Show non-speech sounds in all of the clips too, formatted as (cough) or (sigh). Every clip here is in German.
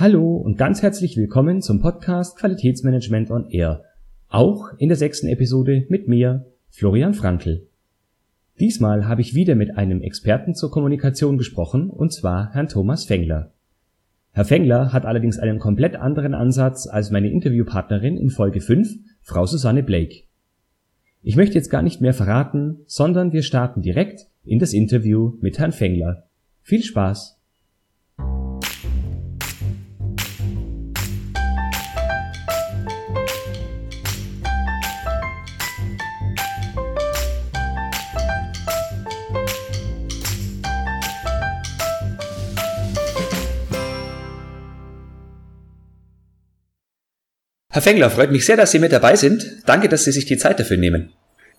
Hallo und ganz herzlich willkommen zum Podcast Qualitätsmanagement on Air. Auch in der sechsten Episode mit mir, Florian Frankl. Diesmal habe ich wieder mit einem Experten zur Kommunikation gesprochen, und zwar Herrn Thomas Fengler. Herr Fengler hat allerdings einen komplett anderen Ansatz als meine Interviewpartnerin in Folge 5, Frau Susanne Blake. Ich möchte jetzt gar nicht mehr verraten, sondern wir starten direkt in das Interview mit Herrn Fengler. Viel Spaß! Herr Fengler, freut mich sehr, dass Sie mit dabei sind. Danke, dass Sie sich die Zeit dafür nehmen.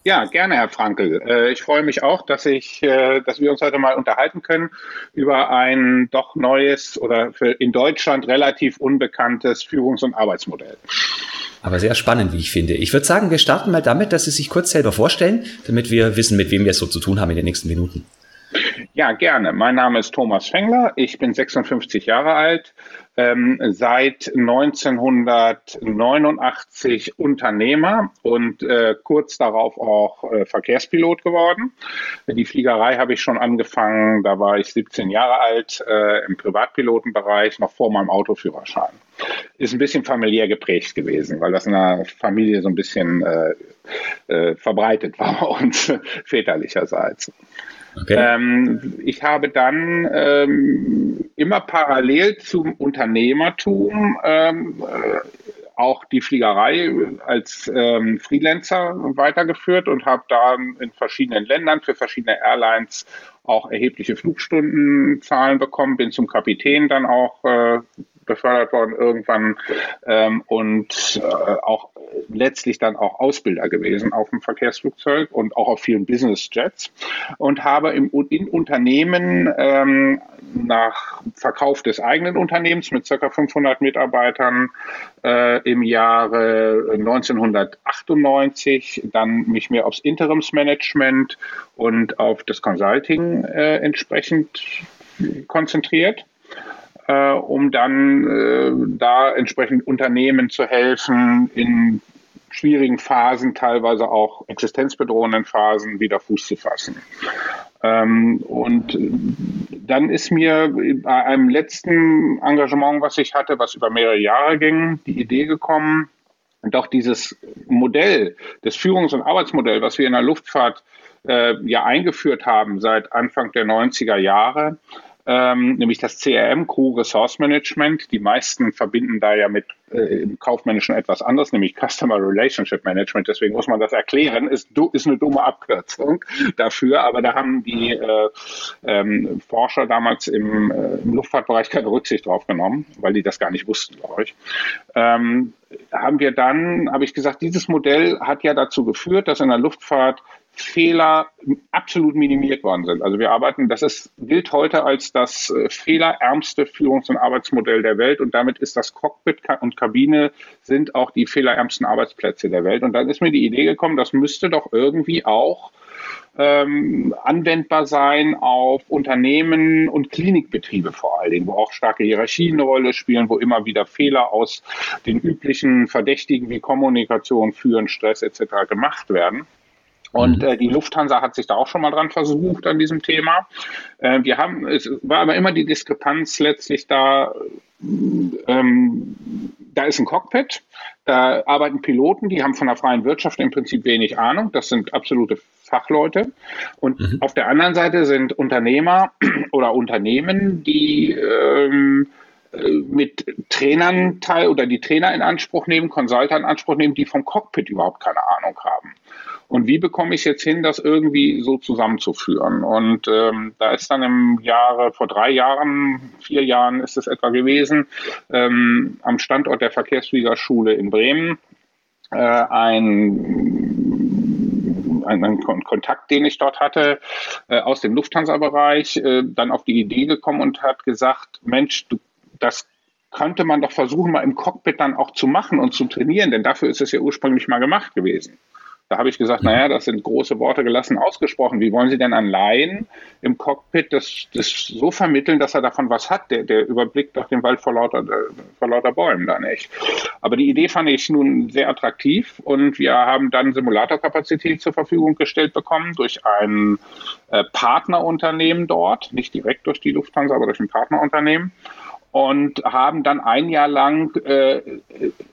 Ja, gerne, Herr Frankel. Äh, ich freue mich auch, dass ich, äh, dass wir uns heute mal unterhalten können über ein doch neues oder in Deutschland relativ unbekanntes Führungs- und Arbeitsmodell. Aber sehr spannend, wie ich finde. Ich würde sagen, wir starten mal damit, dass Sie sich kurz selber vorstellen, damit wir wissen, mit wem wir es so zu tun haben in den nächsten Minuten. Ja, gerne. Mein Name ist Thomas Fengler. Ich bin 56 Jahre alt, ähm, seit 1989 Unternehmer und äh, kurz darauf auch äh, Verkehrspilot geworden. Die Fliegerei habe ich schon angefangen, da war ich 17 Jahre alt, äh, im Privatpilotenbereich, noch vor meinem Autoführerschein. Ist ein bisschen familiär geprägt gewesen, weil das in der Familie so ein bisschen äh, äh, verbreitet (laughs) war bei uns väterlicherseits. Okay. Ähm, ich habe dann ähm, immer parallel zum Unternehmertum ähm, äh, auch die Fliegerei als ähm, Freelancer weitergeführt und habe da in verschiedenen Ländern für verschiedene Airlines auch erhebliche Flugstundenzahlen bekommen, bin zum Kapitän dann auch äh, befördert worden irgendwann ähm, und äh, auch letztlich dann auch Ausbilder gewesen auf dem Verkehrsflugzeug und auch auf vielen Business Jets und habe im, in Unternehmen ähm, nach Verkauf des eigenen Unternehmens mit ca. 500 Mitarbeitern äh, im Jahre 1998 dann mich mehr aufs Interimsmanagement und auf das Consulting äh, entsprechend konzentriert äh, um dann äh, da entsprechend Unternehmen zu helfen, in schwierigen Phasen, teilweise auch existenzbedrohenden Phasen wieder Fuß zu fassen. Ähm, und dann ist mir bei einem letzten Engagement, was ich hatte, was über mehrere Jahre ging, die Idee gekommen, doch dieses Modell, das Führungs- und Arbeitsmodell, was wir in der Luftfahrt äh, ja eingeführt haben seit Anfang der 90er Jahre, ähm, nämlich das CRM, Crew Resource Management. Die meisten verbinden da ja mit äh, im Kaufmännischen etwas anderes, nämlich Customer Relationship Management. Deswegen muss man das erklären. Ist, ist eine dumme Abkürzung dafür, aber da haben die äh, ähm, Forscher damals im, äh, im, Luftfahrtbereich keine Rücksicht drauf genommen, weil die das gar nicht wussten, glaube ich. Ähm, haben wir dann, habe ich gesagt, dieses Modell hat ja dazu geführt, dass in der Luftfahrt Fehler absolut minimiert worden sind. Also wir arbeiten, das ist, gilt heute als das äh, fehlerärmste Führungs- und Arbeitsmodell der Welt und damit ist das Cockpit und Kabine sind auch die fehlerärmsten Arbeitsplätze der Welt. Und dann ist mir die Idee gekommen, das müsste doch irgendwie auch ähm, anwendbar sein auf Unternehmen und Klinikbetriebe vor allen Dingen, wo auch starke Hierarchien eine Rolle spielen, wo immer wieder Fehler aus den üblichen Verdächtigen wie Kommunikation, Führen, Stress etc. gemacht werden. Und mhm. äh, die Lufthansa hat sich da auch schon mal dran versucht an diesem Thema. Äh, wir haben, es war aber immer die Diskrepanz letztlich da, ähm, da ist ein Cockpit, da arbeiten Piloten, die haben von der freien Wirtschaft im Prinzip wenig Ahnung. Das sind absolute Fachleute. Und mhm. auf der anderen Seite sind Unternehmer (clears throat) oder Unternehmen, die ähm, äh, mit Trainern teil oder die Trainer in Anspruch nehmen, Consulter in Anspruch nehmen, die vom Cockpit überhaupt keine Ahnung haben. Und wie bekomme ich jetzt hin, das irgendwie so zusammenzuführen? Und ähm, da ist dann im Jahre, vor drei Jahren, vier Jahren ist es etwa gewesen, ähm, am Standort der Verkehrsfliegerschule in Bremen äh, ein ein Kontakt, den ich dort hatte, äh, aus dem Lufthansa-Bereich, äh, dann auf die Idee gekommen und hat gesagt, Mensch, du, das könnte man doch versuchen, mal im Cockpit dann auch zu machen und zu trainieren, denn dafür ist es ja ursprünglich mal gemacht gewesen. Da habe ich gesagt, naja, das sind große Worte gelassen ausgesprochen. Wie wollen Sie denn an Laien im Cockpit das, das so vermitteln, dass er davon was hat? Der, der überblickt doch den Wald vor lauter, vor lauter Bäumen da nicht. Aber die Idee fand ich nun sehr attraktiv und wir haben dann Simulatorkapazität zur Verfügung gestellt bekommen durch ein äh, Partnerunternehmen dort, nicht direkt durch die Lufthansa, aber durch ein Partnerunternehmen und haben dann ein Jahr lang äh,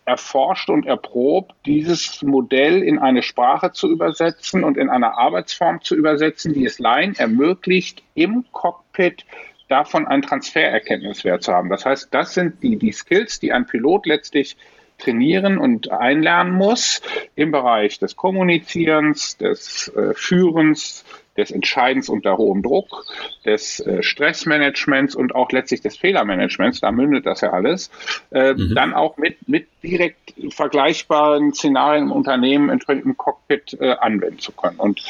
erforscht und erprobt, dieses Modell in eine Sprache zu übersetzen und in eine Arbeitsform zu übersetzen, die es Laien ermöglicht, im Cockpit davon einen Transfererkenntniswert zu haben. Das heißt, das sind die, die Skills, die ein Pilot letztlich trainieren und einlernen muss im Bereich des Kommunizierens, des äh, Führens, des Entscheidens unter hohem Druck, des äh, Stressmanagements und auch letztlich des Fehlermanagements, da mündet das ja alles, äh, mhm. dann auch mit, mit direkt vergleichbaren Szenarien im Unternehmen entsprechend im Cockpit äh, anwenden zu können. Und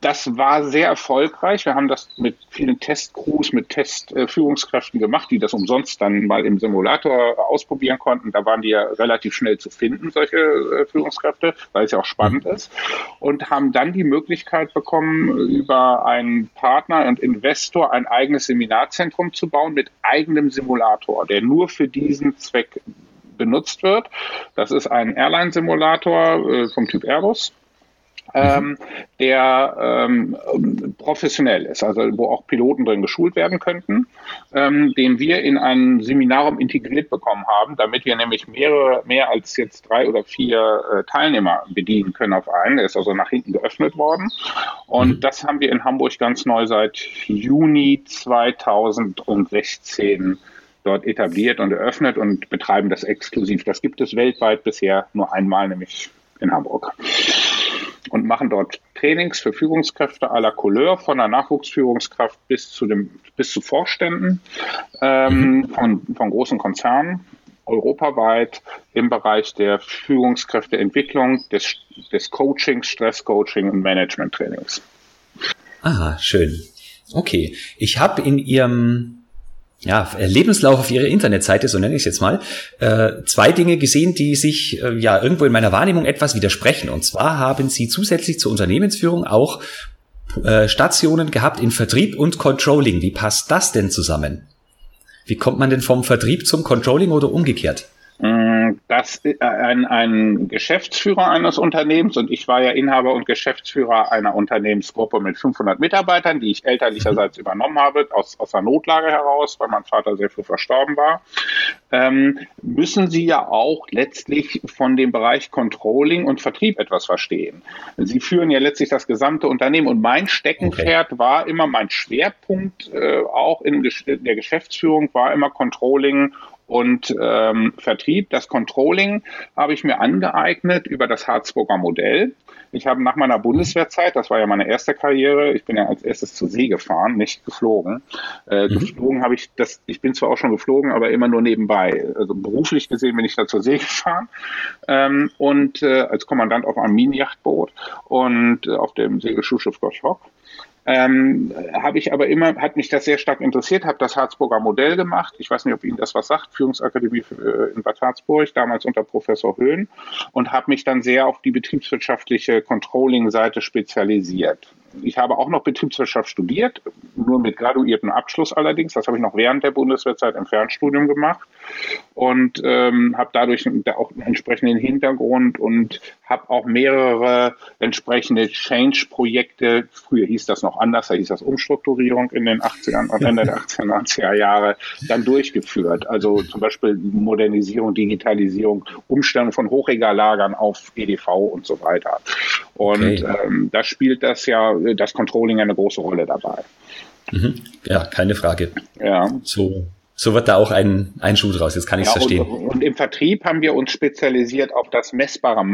das war sehr erfolgreich. Wir haben das mit vielen Testcrews, mit Testführungskräften gemacht, die das umsonst dann mal im Simulator ausprobieren konnten. Da waren die ja relativ schnell zu finden, solche äh, Führungskräfte, weil es ja auch spannend mhm. ist. Und haben dann die Möglichkeit bekommen, über einen Partner und Investor ein eigenes Seminarzentrum zu bauen mit eigenem Simulator, der nur für diesen Zweck benutzt wird. Das ist ein Airline-Simulator äh, vom Typ Airbus ähm, der ähm, professionell ist, also wo auch Piloten drin geschult werden könnten, ähm, den wir in ein Seminarium integriert bekommen haben, damit wir nämlich mehrere, mehr als jetzt drei oder vier äh, Teilnehmer bedienen können auf einen. Der ist also nach hinten geöffnet worden. Und mhm. das haben wir in Hamburg ganz neu seit Juni 2016 dort etabliert und eröffnet und betreiben das exklusiv. Das gibt es weltweit bisher nur einmal, nämlich in Hamburg und machen dort Trainings für Führungskräfte la Couleur, von der Nachwuchsführungskraft bis zu dem, bis zu Vorständen ähm, mhm. von, von großen Konzernen europaweit im Bereich der Führungskräfteentwicklung, des, des Coachings, Stresscoaching und Management-Trainings. Ah, schön. Okay. Ich habe in Ihrem ja, Lebenslauf auf ihrer Internetseite, so nenne ich es jetzt mal, äh, zwei Dinge gesehen, die sich äh, ja irgendwo in meiner Wahrnehmung etwas widersprechen. Und zwar haben sie zusätzlich zur Unternehmensführung auch äh, Stationen gehabt in Vertrieb und Controlling. Wie passt das denn zusammen? Wie kommt man denn vom Vertrieb zum Controlling oder umgekehrt? Dass ein, ein Geschäftsführer eines Unternehmens und ich war ja Inhaber und Geschäftsführer einer Unternehmensgruppe mit 500 Mitarbeitern, die ich elterlicherseits mhm. übernommen habe, aus, aus der Notlage heraus, weil mein Vater sehr früh verstorben war, ähm, müssen Sie ja auch letztlich von dem Bereich Controlling und Vertrieb etwas verstehen. Sie führen ja letztlich das gesamte Unternehmen und mein Steckenpferd okay. war immer, mein Schwerpunkt äh, auch in der Geschäftsführung war immer Controlling und ähm, Vertrieb. Das Controlling habe ich mir angeeignet über das Harzburger Modell. Ich habe nach meiner Bundeswehrzeit, das war ja meine erste Karriere, ich bin ja als erstes zur See gefahren, nicht geflogen. Äh, mhm. Geflogen habe ich das, ich bin zwar auch schon geflogen, aber immer nur nebenbei. Also beruflich gesehen bin ich da zur See gefahren ähm, und äh, als Kommandant auf einem Mini-Yachtboot und äh, auf dem Segelschuhschiff Gottschalk. Ähm, habe ich aber immer, hat mich das sehr stark interessiert, habe das Harzburger Modell gemacht. Ich weiß nicht, ob Ihnen das was sagt, Führungsakademie äh, in Bad Harzburg, damals unter Professor Höhn und habe mich dann sehr auf die betriebswirtschaftliche Controlling-Seite spezialisiert. Ich habe auch noch Betriebswirtschaft studiert, nur mit graduiertem Abschluss allerdings. Das habe ich noch während der Bundeswehrzeit im Fernstudium gemacht und ähm, habe dadurch auch einen entsprechenden Hintergrund und habe auch mehrere entsprechende Change-Projekte, früher hieß das noch anders, da hieß das Umstrukturierung in den 80ern und Ende der 80er, 90er Jahre, dann durchgeführt. Also zum Beispiel Modernisierung, Digitalisierung, Umstellung von Hochregallagern auf EDV und so weiter. Und okay. ähm, da spielt das ja, das Controlling eine große Rolle dabei. Mhm. Ja, keine Frage. Ja. So so wird da auch ein, ein Schuh draus. Jetzt kann ich es ja, verstehen. Und, und, im Vertrieb haben wir uns spezialisiert auf das messbare,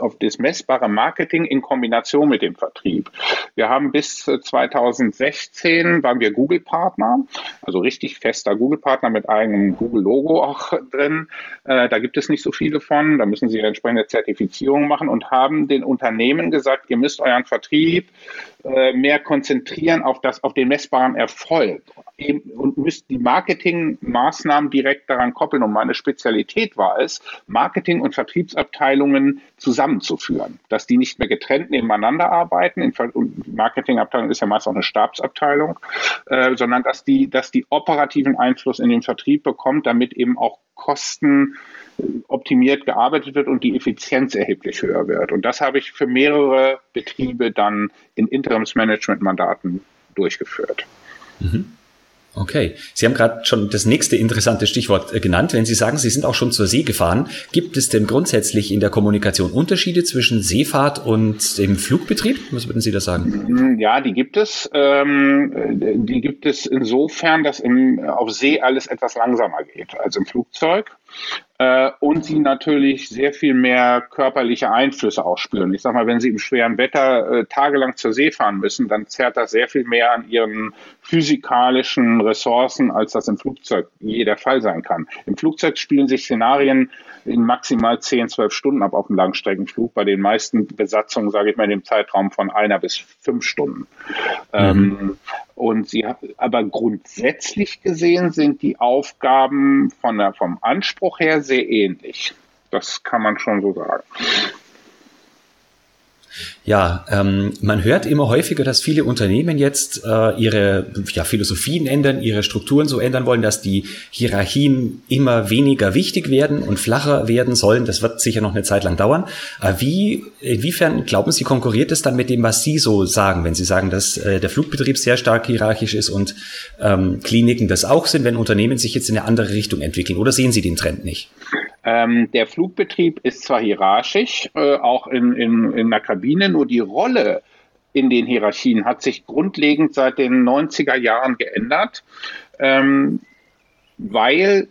auf das messbare Marketing in Kombination mit dem Vertrieb. Wir haben bis 2016 waren wir Google-Partner, also richtig fester Google-Partner mit eigenem Google-Logo auch drin. Äh, da gibt es nicht so viele von. Da müssen sie entsprechende Zertifizierung machen und haben den Unternehmen gesagt, ihr müsst euren Vertrieb äh, mehr konzentrieren auf das, auf den messbaren Erfolg und müsst die Marketingmaßnahmen direkt daran koppeln. Und meine Spezialität war es, Marketing- und Vertriebsabteilungen zusammenzuführen, dass die nicht mehr getrennt nebeneinander arbeiten. Und Marketingabteilung ist ja meist auch eine Stabsabteilung, äh, sondern dass die, dass die operativen Einfluss in den Vertrieb bekommt, damit eben auch Kosten optimiert gearbeitet wird und die Effizienz erheblich höher wird. Und das habe ich für mehrere Betriebe dann in Interimsmanagement-Mandaten durchgeführt. Mhm. Okay. Sie haben gerade schon das nächste interessante Stichwort äh, genannt. Wenn Sie sagen, Sie sind auch schon zur See gefahren, gibt es denn grundsätzlich in der Kommunikation Unterschiede zwischen Seefahrt und dem Flugbetrieb? Was würden Sie da sagen? Mm, ja, die gibt es. Ähm, die gibt es insofern, dass im, auf See alles etwas langsamer geht als im Flugzeug äh, und sie natürlich sehr viel mehr körperliche Einflüsse auch spüren. Ich sag mal, wenn sie im schweren Wetter äh, tagelang zur See fahren müssen, dann zerrt das sehr viel mehr an ihren physikalischen Ressourcen, als das im Flugzeug je der Fall sein kann. Im Flugzeug spielen sich Szenarien in maximal 10, 12 Stunden ab auf dem Langstreckenflug, bei den meisten Besatzungen, sage ich mal, in dem Zeitraum von einer bis fünf Stunden. Mhm. Ähm, und sie aber grundsätzlich gesehen sind die Aufgaben von der, vom Anspruch her sehr ähnlich. Das kann man schon so sagen. Ja, ähm, man hört immer häufiger, dass viele Unternehmen jetzt äh, ihre ja, Philosophien ändern, ihre Strukturen so ändern wollen, dass die Hierarchien immer weniger wichtig werden und flacher werden sollen. Das wird sicher noch eine Zeit lang dauern. Äh, wie, inwiefern glauben Sie, konkurriert es dann mit dem, was Sie so sagen, wenn Sie sagen, dass äh, der Flugbetrieb sehr stark hierarchisch ist und ähm, Kliniken das auch sind, wenn Unternehmen sich jetzt in eine andere Richtung entwickeln? Oder sehen Sie den Trend nicht? Ähm, der Flugbetrieb ist zwar hierarchisch, äh, auch in, in, in der Kabine, nur die Rolle in den Hierarchien hat sich grundlegend seit den 90er Jahren geändert, ähm, weil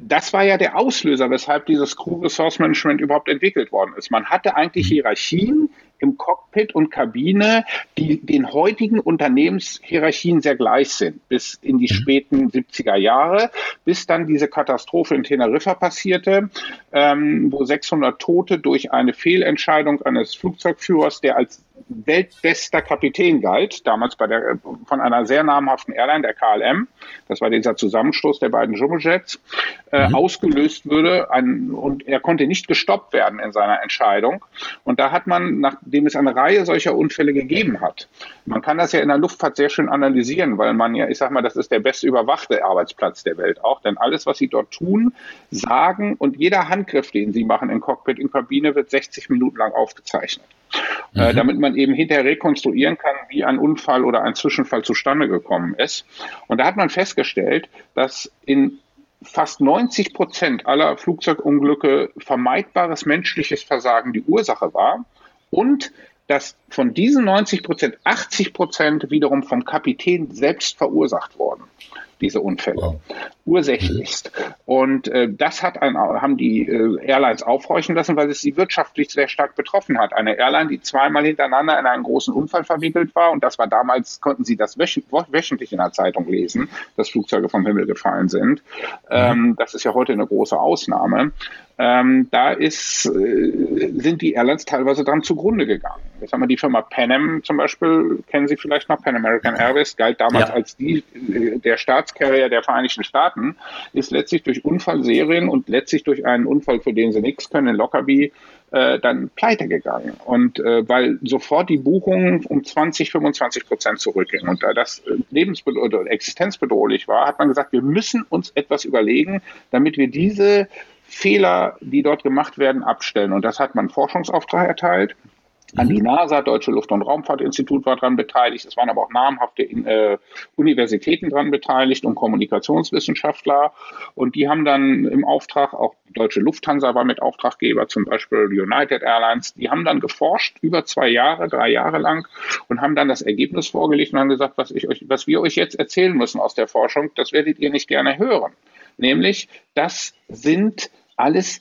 das war ja der Auslöser, weshalb dieses Crew Resource Management überhaupt entwickelt worden ist. Man hatte eigentlich Hierarchien, im Cockpit und Kabine, die den heutigen Unternehmenshierarchien sehr gleich sind, bis in die mhm. späten 70er Jahre, bis dann diese Katastrophe in Teneriffa passierte, ähm, wo 600 Tote durch eine Fehlentscheidung eines Flugzeugführers, der als weltbester Kapitän galt, damals bei der, von einer sehr namhaften Airline, der KLM, das war dieser Zusammenstoß der beiden Jumbo-Jets, äh, mhm. ausgelöst würde ein, und er konnte nicht gestoppt werden in seiner Entscheidung. Und da hat man, nachdem es eine Reihe solcher Unfälle gegeben hat, man kann das ja in der Luftfahrt sehr schön analysieren, weil man ja, ich sag mal, das ist der beste überwachte Arbeitsplatz der Welt auch, denn alles, was sie dort tun, sagen und jeder Handgriff, den sie machen in Cockpit, in Kabine, wird 60 Minuten lang aufgezeichnet. Äh, mhm. damit man eben hinterher rekonstruieren kann, wie ein Unfall oder ein Zwischenfall zustande gekommen ist. Und da hat man festgestellt, dass in fast 90 Prozent aller Flugzeugunglücke vermeidbares menschliches Versagen die Ursache war und dass von diesen 90 Prozent 80 Prozent wiederum vom Kapitän selbst verursacht wurden diese Unfälle. Wow. Ursächlichst. Und äh, das hat ein, haben die äh, Airlines aufhorchen lassen, weil es sie wirtschaftlich sehr stark betroffen hat. Eine Airline, die zweimal hintereinander in einen großen Unfall verwickelt war, und das war damals, konnten sie das wöchentlich in der Zeitung lesen, dass Flugzeuge vom Himmel gefallen sind. Ähm, das ist ja heute eine große Ausnahme. Ähm, da ist, äh, sind die Airlines teilweise dran zugrunde gegangen. Jetzt haben wir die Firma Pan Am zum Beispiel, kennen Sie vielleicht noch, Pan American Airways, galt damals ja. als die, äh, der Staatscarrier der Vereinigten Staaten, ist letztlich durch Unfallserien und letztlich durch einen Unfall, für den sie nichts können, in Lockerbie, äh, dann pleite gegangen. Und äh, weil sofort die Buchungen um 20, 25 Prozent zurückgingen. Und da das äh, lebensbedrohlich oder existenzbedrohlich war, hat man gesagt, wir müssen uns etwas überlegen, damit wir diese Fehler, die dort gemacht werden, abstellen. Und das hat man Forschungsauftrag erteilt. An die mhm. NASA, Deutsche Luft- und Raumfahrtinstitut war daran beteiligt. Es waren aber auch namhafte äh, Universitäten daran beteiligt und Kommunikationswissenschaftler. Und die haben dann im Auftrag, auch Deutsche Lufthansa war mit Auftraggeber, zum Beispiel United Airlines, die haben dann geforscht über zwei Jahre, drei Jahre lang und haben dann das Ergebnis vorgelegt und haben gesagt, was, ich euch, was wir euch jetzt erzählen müssen aus der Forschung, das werdet ihr nicht gerne hören. Nämlich, das sind alles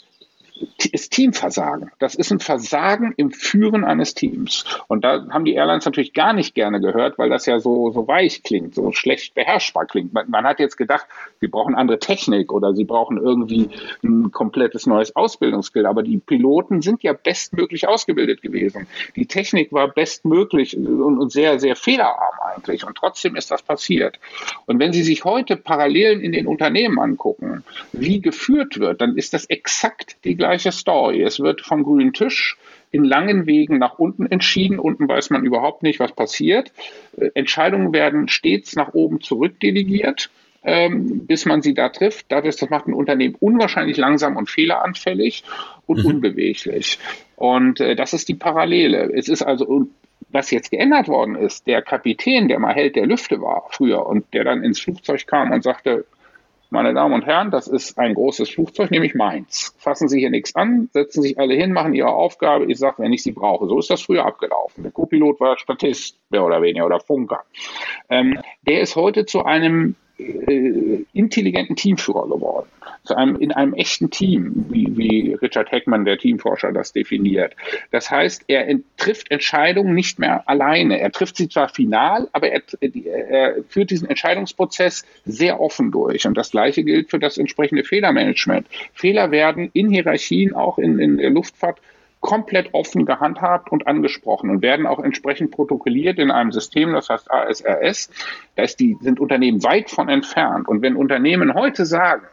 ist Teamversagen. Das ist ein Versagen im Führen eines Teams. Und da haben die Airlines natürlich gar nicht gerne gehört, weil das ja so, so weich klingt, so schlecht beherrschbar klingt. Man, man hat jetzt gedacht, sie brauchen andere Technik oder sie brauchen irgendwie ein komplettes neues Ausbildungsskill. Aber die Piloten sind ja bestmöglich ausgebildet gewesen. Die Technik war bestmöglich und, und sehr, sehr fehlerarm eigentlich. Und trotzdem ist das passiert. Und wenn Sie sich heute Parallelen in den Unternehmen angucken, wie geführt wird, dann ist das exakt die gleiche Story. Es wird vom grünen Tisch in langen Wegen nach unten entschieden. Unten weiß man überhaupt nicht, was passiert. Äh, Entscheidungen werden stets nach oben zurückdelegiert, ähm, bis man sie da trifft. Dadurch, das macht ein Unternehmen unwahrscheinlich langsam und fehleranfällig und mhm. unbeweglich. Und äh, das ist die Parallele. Es ist also was jetzt geändert worden ist, der Kapitän, der mal Held der Lüfte war früher und der dann ins Flugzeug kam und sagte, meine Damen und Herren, das ist ein großes Flugzeug, nämlich meins. Fassen Sie hier nichts an, setzen sich alle hin, machen Ihre Aufgabe. Ich sage, wenn ich sie brauche. So ist das früher abgelaufen. Der Co-Pilot war Statist, mehr oder weniger, oder Funker. Ähm, der ist heute zu einem äh, intelligenten Teamführer geworden. Zu einem, in einem echten Team, wie, wie Richard Heckman, der Teamforscher, das definiert. Das heißt, er trifft Entscheidungen nicht mehr alleine. Er trifft sie zwar final, aber er, er führt diesen Entscheidungsprozess sehr offen durch. Und das Gleiche gilt für das entsprechende Fehlermanagement. Fehler werden in Hierarchien, auch in, in der Luftfahrt, komplett offen gehandhabt und angesprochen und werden auch entsprechend protokolliert in einem System, das heißt ASRS. Da ist die, sind Unternehmen weit von entfernt. Und wenn Unternehmen heute sagen,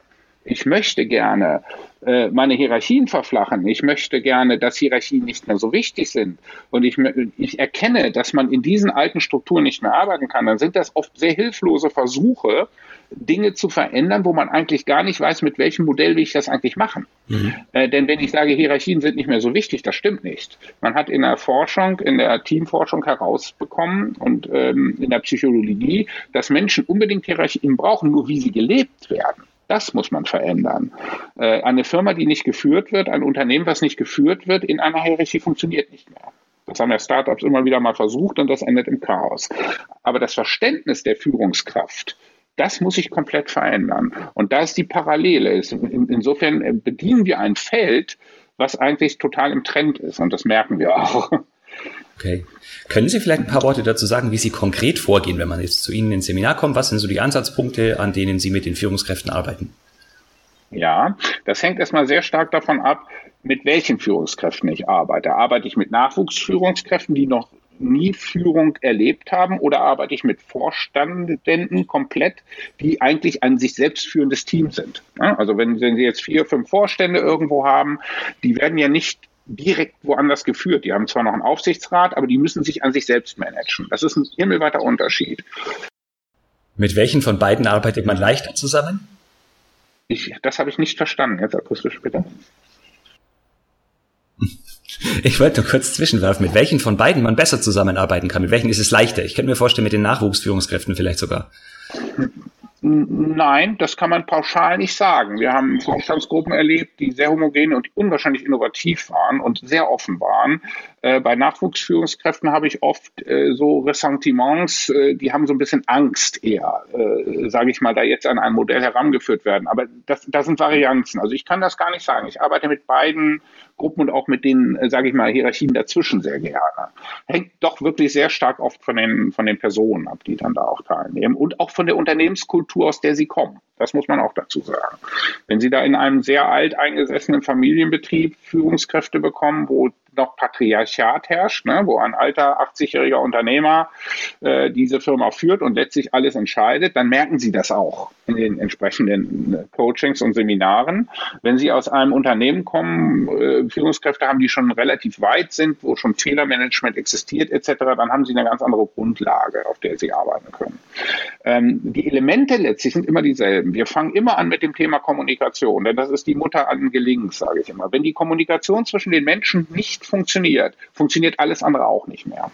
ich möchte gerne äh, meine Hierarchien verflachen. Ich möchte gerne, dass Hierarchien nicht mehr so wichtig sind. Und ich, ich erkenne, dass man in diesen alten Strukturen nicht mehr arbeiten kann. Dann sind das oft sehr hilflose Versuche, Dinge zu verändern, wo man eigentlich gar nicht weiß, mit welchem Modell will ich das eigentlich machen. Mhm. Äh, denn wenn ich sage, Hierarchien sind nicht mehr so wichtig, das stimmt nicht. Man hat in der Forschung, in der Teamforschung herausbekommen und ähm, in der Psychologie, dass Menschen unbedingt Hierarchien brauchen, nur wie sie gelebt werden. Das muss man verändern. Äh, eine Firma, die nicht geführt wird, ein Unternehmen, was nicht geführt wird, in einer Hierarchie funktioniert nicht mehr. Das haben ja Startups immer wieder mal versucht und das endet im Chaos. Aber das Verständnis der Führungskraft, das muss sich komplett verändern. Und da ist die Parallele. Insofern äh, bedienen wir ein Feld, was eigentlich total im Trend ist. Und das merken wir auch. Okay. Können Sie vielleicht ein paar Worte dazu sagen, wie Sie konkret vorgehen, wenn man jetzt zu Ihnen ins Seminar kommt? Was sind so die Ansatzpunkte, an denen Sie mit den Führungskräften arbeiten? Ja, das hängt erstmal sehr stark davon ab, mit welchen Führungskräften ich arbeite. Arbeite ich mit Nachwuchsführungskräften, die noch nie Führung erlebt haben oder arbeite ich mit Vorständen komplett, die eigentlich ein sich selbst führendes Team sind. Also wenn, wenn Sie jetzt vier, fünf Vorstände irgendwo haben, die werden ja nicht direkt woanders geführt. Die haben zwar noch einen Aufsichtsrat, aber die müssen sich an sich selbst managen. Das ist ein himmelweiter Unterschied. Mit welchen von beiden arbeitet man leichter zusammen? Ich, das habe ich nicht verstanden. Jetzt akustisch bitte. (laughs) Ich wollte nur kurz zwischenwerfen, mit welchen von beiden man besser zusammenarbeiten kann. Mit welchen ist es leichter? Ich könnte mir vorstellen, mit den Nachwuchsführungskräften vielleicht sogar. Nein, das kann man pauschal nicht sagen. Wir haben Vorstandsgruppen erlebt, die sehr homogen und unwahrscheinlich innovativ waren und sehr offen waren. Äh, bei Nachwuchsführungskräften habe ich oft äh, so Ressentiments, äh, die haben so ein bisschen Angst eher, äh, sage ich mal, da jetzt an ein Modell herangeführt werden. Aber das, das sind Varianzen. Also ich kann das gar nicht sagen. Ich arbeite mit beiden Gruppen und auch mit den, äh, sage ich mal, Hierarchien dazwischen sehr gerne. Hängt doch wirklich sehr stark oft von den, von den Personen ab, die dann da auch teilnehmen und auch von der Unternehmenskultur, aus der sie kommen. Das muss man auch dazu sagen. Wenn Sie da in einem sehr alt eingesessenen Familienbetrieb Führungskräfte bekommen, wo noch Patriarchat herrscht, ne, wo ein alter 80-jähriger Unternehmer äh, diese Firma führt und letztlich alles entscheidet, dann merken Sie das auch in den entsprechenden äh, Coachings und Seminaren. Wenn Sie aus einem Unternehmen kommen, äh, Führungskräfte haben, die schon relativ weit sind, wo schon Fehlermanagement existiert etc., dann haben Sie eine ganz andere Grundlage, auf der Sie arbeiten können. Ähm, die Elemente letztlich sind immer dieselben. Wir fangen immer an mit dem Thema Kommunikation, denn das ist die Mutter allen Gelings, sage ich immer. Wenn die Kommunikation zwischen den Menschen nicht funktioniert, funktioniert alles andere auch nicht mehr.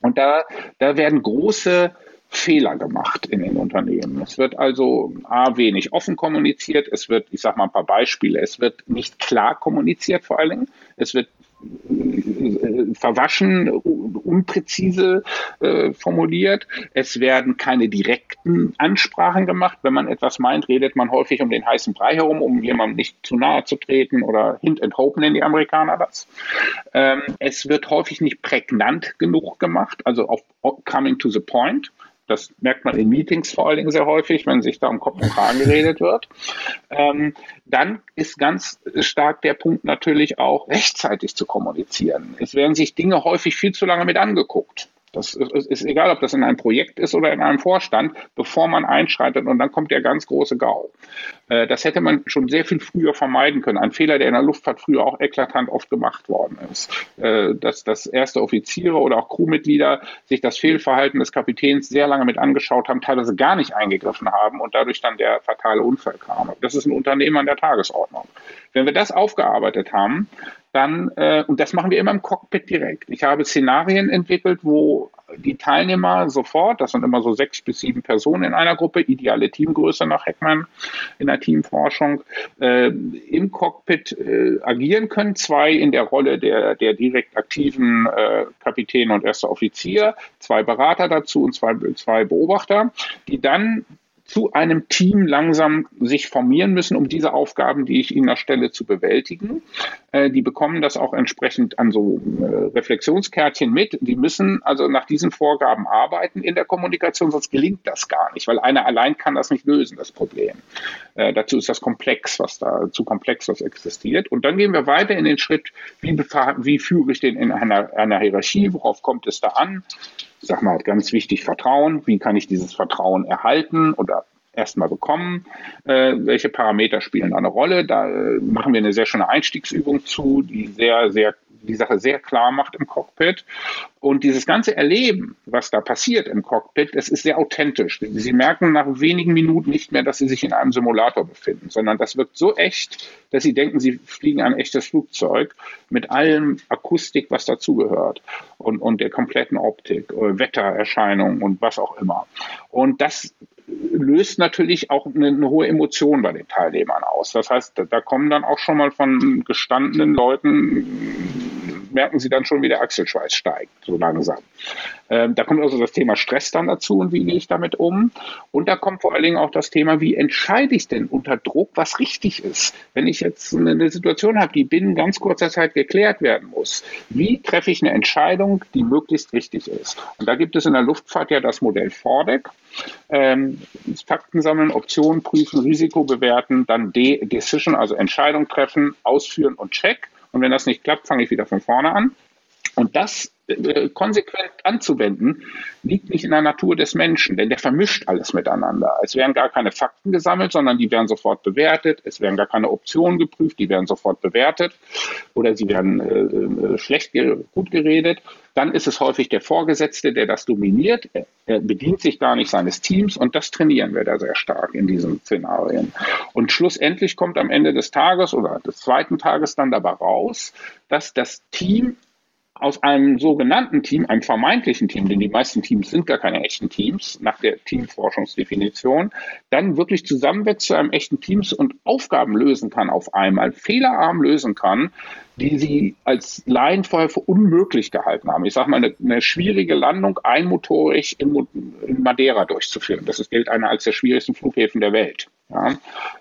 Und da, da werden große Fehler gemacht in den Unternehmen. Es wird also A, wenig offen kommuniziert, es wird, ich sage mal ein paar Beispiele, es wird nicht klar kommuniziert vor allen Dingen, es wird verwaschen, unpräzise äh, formuliert. Es werden keine direkten Ansprachen gemacht. Wenn man etwas meint, redet man häufig um den heißen Brei herum, um jemandem nicht zu nahe zu treten oder Hint and Hope nennen die Amerikaner das. Ähm, es wird häufig nicht prägnant genug gemacht, also auf coming to the point. Das merkt man in Meetings vor allen Dingen sehr häufig, wenn sich da um Kopf und Kragen geredet wird. Ähm, dann ist ganz stark der Punkt natürlich auch rechtzeitig zu kommunizieren. Es werden sich Dinge häufig viel zu lange mit angeguckt. Das ist, ist, egal, ob das in einem Projekt ist oder in einem Vorstand, bevor man einschreitet und dann kommt der ganz große GAU. Äh, das hätte man schon sehr viel früher vermeiden können. Ein Fehler, der in der Luftfahrt früher auch eklatant oft gemacht worden ist. Äh, dass, dass erste Offiziere oder auch Crewmitglieder sich das Fehlverhalten des Kapitäns sehr lange mit angeschaut haben, teilweise gar nicht eingegriffen haben und dadurch dann der fatale Unfall kam. Das ist ein Unternehmen an der Tagesordnung. Wenn wir das aufgearbeitet haben, dann, äh, und das machen wir immer im Cockpit direkt. Ich habe Szenarien entwickelt, wo die Teilnehmer sofort, das sind immer so sechs bis sieben Personen in einer Gruppe, ideale Teamgröße nach Heckmann in der Teamforschung, äh, im Cockpit äh, agieren können. Zwei in der Rolle der, der direkt aktiven äh, Kapitän und erster Offizier, zwei Berater dazu und zwei, zwei Beobachter, die dann zu einem Team langsam sich formieren müssen, um diese Aufgaben, die ich ihnen erstelle, zu bewältigen. Äh, die bekommen das auch entsprechend an so äh, Reflexionskärtchen mit. Die müssen also nach diesen Vorgaben arbeiten in der Kommunikation, sonst gelingt das gar nicht, weil einer allein kann das nicht lösen, das Problem. Äh, dazu ist das komplex, was da zu komplex, was existiert. Und dann gehen wir weiter in den Schritt, wie, wie führe ich den in einer, einer Hierarchie, worauf kommt es da an? Sag mal, ganz wichtig, Vertrauen. Wie kann ich dieses Vertrauen erhalten oder erstmal bekommen? Äh, welche Parameter spielen da eine Rolle? Da äh, machen wir eine sehr schöne Einstiegsübung zu, die sehr, sehr die Sache sehr klar macht im Cockpit. Und dieses ganze Erleben, was da passiert im Cockpit, das ist sehr authentisch. Sie merken nach wenigen Minuten nicht mehr, dass Sie sich in einem Simulator befinden, sondern das wirkt so echt, dass Sie denken, Sie fliegen ein echtes Flugzeug mit allem Akustik, was dazugehört und, und der kompletten Optik, äh, Wettererscheinungen und was auch immer. Und das löst natürlich auch eine, eine, hohe Emotion bei den Teilnehmern aus. Das heißt, da, da kommen dann auch schon mal von gestandenen Leuten, merken sie dann schon, wie der Achselschweiß steigt, so langsam. Ähm, da kommt also das Thema Stress dann dazu und wie gehe ich damit um. Und da kommt vor allen Dingen auch das Thema, wie entscheide ich denn unter Druck, was richtig ist. Wenn ich jetzt eine Situation habe, die binnen ganz kurzer Zeit geklärt werden muss, wie treffe ich eine Entscheidung, die möglichst richtig ist? Und da gibt es in der Luftfahrt ja das Modell Fordeck. Ähm, Fakten sammeln, Optionen prüfen, Risiko bewerten, dann De Decision, also Entscheidung treffen, ausführen und Check. Und wenn das nicht klappt, fange ich wieder von vorne an. Und das konsequent anzuwenden, liegt nicht in der Natur des Menschen, denn der vermischt alles miteinander. Es werden gar keine Fakten gesammelt, sondern die werden sofort bewertet. Es werden gar keine Optionen geprüft, die werden sofort bewertet oder sie werden äh, äh schlecht, gut geredet. Dann ist es häufig der Vorgesetzte, der das dominiert. Er bedient sich gar nicht seines Teams und das trainieren wir da sehr stark in diesen Szenarien. Und schlussendlich kommt am Ende des Tages oder des zweiten Tages dann dabei raus, dass das Team aus einem sogenannten Team, einem vermeintlichen Team, denn die meisten Teams sind gar keine echten Teams nach der Teamforschungsdefinition, dann wirklich zusammenwächst zu einem echten Teams und Aufgaben lösen kann auf einmal, fehlerarm lösen kann, die sie als Laien vorher für unmöglich gehalten haben. Ich sage mal, eine, eine, schwierige Landung einmotorig in, in, Madeira durchzuführen. Das gilt einer als der schwierigsten Flughäfen der Welt. Ja?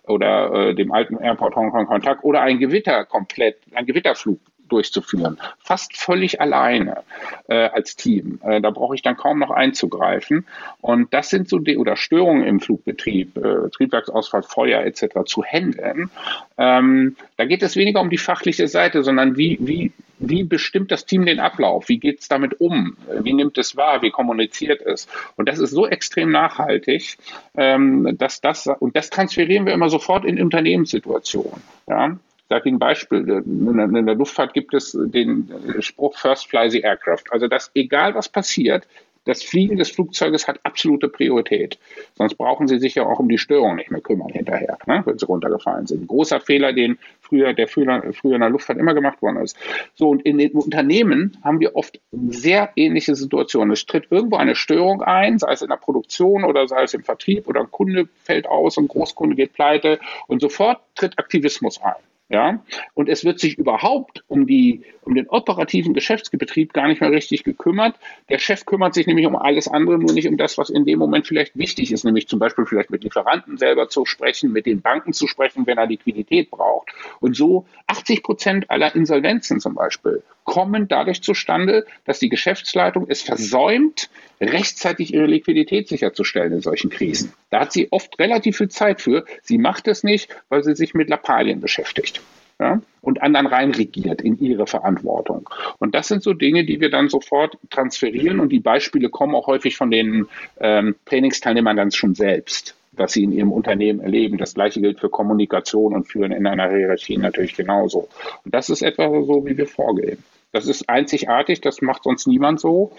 Oder äh, dem alten Airport Hong Kong Kontakt oder ein Gewitter komplett, ein Gewitterflug durchzuführen. Fast völlig alleine äh, als Team. Äh, da brauche ich dann kaum noch einzugreifen. Und das sind so die, oder Störungen im Flugbetrieb, äh, Triebwerksausfall, Feuer etc. zu handeln. Ähm, da geht es weniger um die fachliche Seite, sondern wie, wie, wie bestimmt das Team den Ablauf? Wie geht es damit um? Wie nimmt es wahr? Wie kommuniziert es? Und das ist so extrem nachhaltig, ähm, dass das, und das transferieren wir immer sofort in Unternehmenssituationen. Ja? Sage Ihnen ein Beispiel. In der Luftfahrt gibt es den Spruch First Fly the Aircraft. Also, dass egal was passiert, das Fliegen des Flugzeuges hat absolute Priorität. Sonst brauchen Sie sich ja auch um die Störung nicht mehr kümmern hinterher, ne, wenn Sie runtergefallen sind. Ein großer Fehler, den früher, der früher, früher in der Luftfahrt immer gemacht worden ist. So, und in den Unternehmen haben wir oft sehr ähnliche Situationen. Es tritt irgendwo eine Störung ein, sei es in der Produktion oder sei es im Vertrieb oder ein Kunde fällt aus, ein Großkunde geht pleite und sofort tritt Aktivismus ein. Ja, und es wird sich überhaupt um die, um den operativen Geschäftsbetrieb gar nicht mehr richtig gekümmert. Der Chef kümmert sich nämlich um alles andere, nur nicht um das, was in dem Moment vielleicht wichtig ist, nämlich zum Beispiel vielleicht mit Lieferanten selber zu sprechen, mit den Banken zu sprechen, wenn er Liquidität braucht. Und so 80 Prozent aller Insolvenzen zum Beispiel kommen dadurch zustande, dass die Geschäftsleitung es versäumt, rechtzeitig ihre Liquidität sicherzustellen in solchen Krisen. Da hat sie oft relativ viel Zeit für. Sie macht es nicht, weil sie sich mit Lappalien beschäftigt ja, und anderen reinregiert in ihre Verantwortung. Und das sind so Dinge, die wir dann sofort transferieren und die Beispiele kommen auch häufig von den ähm, Trainingsteilnehmern dann schon selbst was sie in ihrem Unternehmen erleben. Das gleiche gilt für Kommunikation und Führen in einer Hierarchie natürlich genauso. Und das ist etwa so, wie wir vorgehen. Das ist einzigartig, das macht sonst niemand so,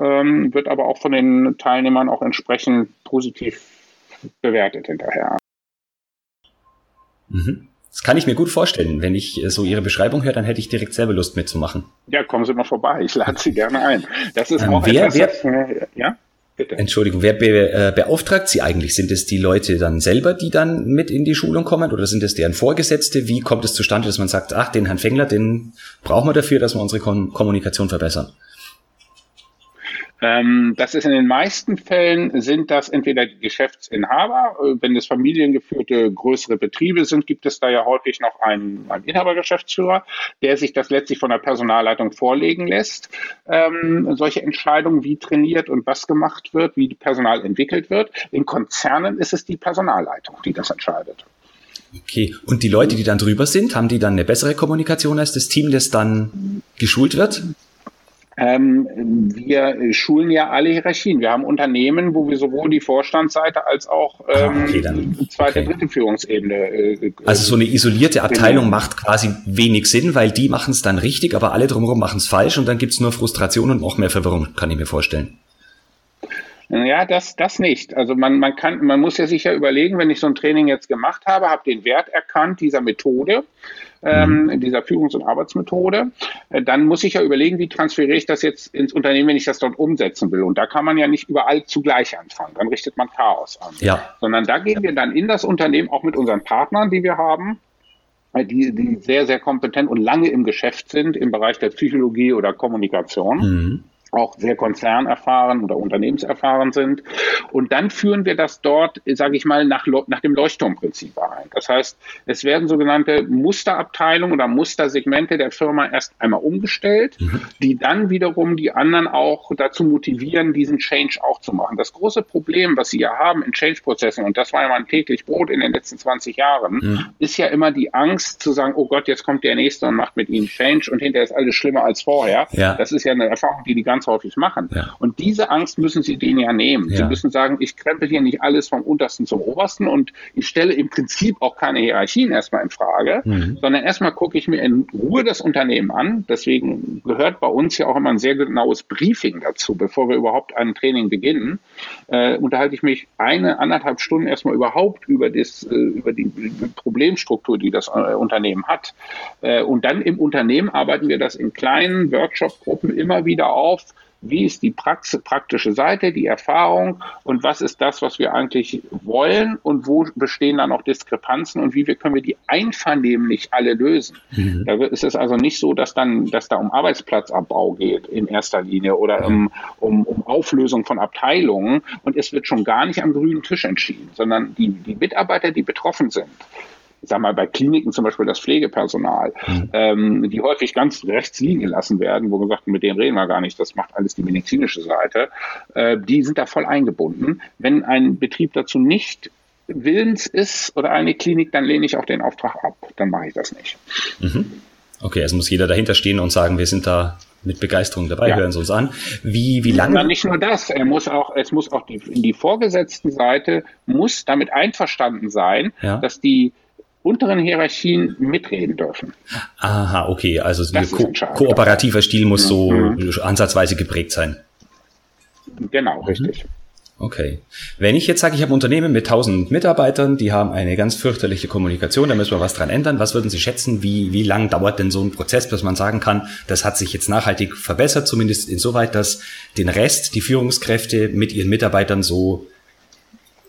ähm, wird aber auch von den Teilnehmern auch entsprechend positiv bewertet hinterher. Mhm. Das kann ich mir gut vorstellen. Wenn ich äh, so Ihre Beschreibung höre, dann hätte ich direkt selber Lust mitzumachen. Ja, kommen Sie mal vorbei. Ich lade Sie gerne ein. Das ist ähm, auch wer, etwas, wer, ja? Bitte. Entschuldigung, wer be, äh, beauftragt Sie eigentlich? Sind es die Leute dann selber, die dann mit in die Schulung kommen oder sind es deren Vorgesetzte? Wie kommt es zustande, dass man sagt, ach, den Herrn Fengler, den brauchen wir dafür, dass wir unsere Kom Kommunikation verbessern? Ähm, das ist in den meisten Fällen sind das entweder die Geschäftsinhaber. Äh, wenn es familiengeführte größere Betriebe sind, gibt es da ja häufig noch einen, einen Inhabergeschäftsführer, der sich das letztlich von der Personalleitung vorlegen lässt. Ähm, solche Entscheidungen, wie trainiert und was gemacht wird, wie Personal entwickelt wird. In Konzernen ist es die Personalleitung, die das entscheidet. Okay, und die Leute, die dann drüber sind, haben die dann eine bessere Kommunikation als das Team, das dann geschult wird? Ähm, wir schulen ja alle Hierarchien. Wir haben Unternehmen, wo wir sowohl die Vorstandsseite als auch ah, ähm, okay, zweite, okay. dritte Führungsebene. Äh, also so eine isolierte Abteilung macht quasi wenig Sinn, weil die machen es dann richtig, aber alle drumherum machen es falsch und dann gibt's nur Frustration und noch mehr Verwirrung, kann ich mir vorstellen. Ja, das, das nicht. Also man, man kann, man muss ja sicher überlegen, wenn ich so ein Training jetzt gemacht habe, habe den Wert erkannt dieser Methode, ähm, mhm. dieser Führungs- und Arbeitsmethode, äh, dann muss ich ja überlegen, wie transferiere ich das jetzt ins Unternehmen, wenn ich das dort umsetzen will. Und da kann man ja nicht überall zugleich anfangen. Dann richtet man Chaos an. Ja. Sondern da gehen wir dann in das Unternehmen auch mit unseren Partnern, die wir haben, äh, die, die sehr, sehr kompetent und lange im Geschäft sind im Bereich der Psychologie oder Kommunikation. Mhm auch sehr konzernerfahren oder unternehmenserfahren sind. Und dann führen wir das dort, sage ich mal, nach, nach dem Leuchtturmprinzip ein. Das heißt, es werden sogenannte Musterabteilungen oder Mustersegmente der Firma erst einmal umgestellt, mhm. die dann wiederum die anderen auch dazu motivieren, diesen Change auch zu machen. Das große Problem, was Sie ja haben in Change-Prozessen, und das war ja mein täglich Brot in den letzten 20 Jahren, mhm. ist ja immer die Angst zu sagen, oh Gott, jetzt kommt der Nächste und macht mit Ihnen Change und hinterher ist alles schlimmer als vorher. Ja. Das ist ja eine Erfahrung, die die ganze ganz häufig machen. Ja. Und diese Angst müssen sie denen ja nehmen. Ja. Sie müssen sagen, ich krempel hier nicht alles vom Untersten zum Obersten und ich stelle im Prinzip auch keine Hierarchien erstmal in Frage, mhm. sondern erstmal gucke ich mir in Ruhe das Unternehmen an. Deswegen gehört bei uns ja auch immer ein sehr genaues Briefing dazu, bevor wir überhaupt ein Training beginnen. Äh, unterhalte ich mich eine, anderthalb Stunden erstmal überhaupt über, das, äh, über die Problemstruktur, die das äh, Unternehmen hat. Äh, und dann im Unternehmen arbeiten wir das in kleinen Workshop-Gruppen immer wieder auf, wie ist die Praxis, praktische Seite, die Erfahrung und was ist das, was wir eigentlich wollen und wo bestehen dann auch Diskrepanzen und wie wir können wir die einvernehmlich alle lösen. Mhm. Da ist es also nicht so, dass dann, dass da um Arbeitsplatzabbau geht in erster Linie oder um, um, um Auflösung von Abteilungen und es wird schon gar nicht am grünen Tisch entschieden, sondern die, die Mitarbeiter, die betroffen sind, ich sag mal, bei Kliniken zum Beispiel das Pflegepersonal, mhm. ähm, die häufig ganz rechts liegen gelassen werden, wo gesagt, mit denen reden wir gar nicht, das macht alles die medizinische Seite, äh, die sind da voll eingebunden. Wenn ein Betrieb dazu nicht willens ist oder eine Klinik, dann lehne ich auch den Auftrag ab. Dann mache ich das nicht. Mhm. Okay, also muss jeder dahinter stehen und sagen, wir sind da mit Begeisterung dabei, ja. hören Sie uns an. Wie, wie lange? Nicht nur das, er muss auch, es muss auch die, die vorgesetzten Seite muss damit einverstanden sein, ja. dass die unteren Hierarchien mitreden dürfen. Aha, okay. Also ein ko kooperativer Stil muss so mhm. ansatzweise geprägt sein. Genau, mhm. richtig. Okay. Wenn ich jetzt sage, ich habe ein Unternehmen mit 1000 Mitarbeitern, die haben eine ganz fürchterliche Kommunikation, da müssen wir was dran ändern. Was würden Sie schätzen, wie, wie lang dauert denn so ein Prozess, bis man sagen kann, das hat sich jetzt nachhaltig verbessert, zumindest insoweit, dass den Rest, die Führungskräfte mit ihren Mitarbeitern so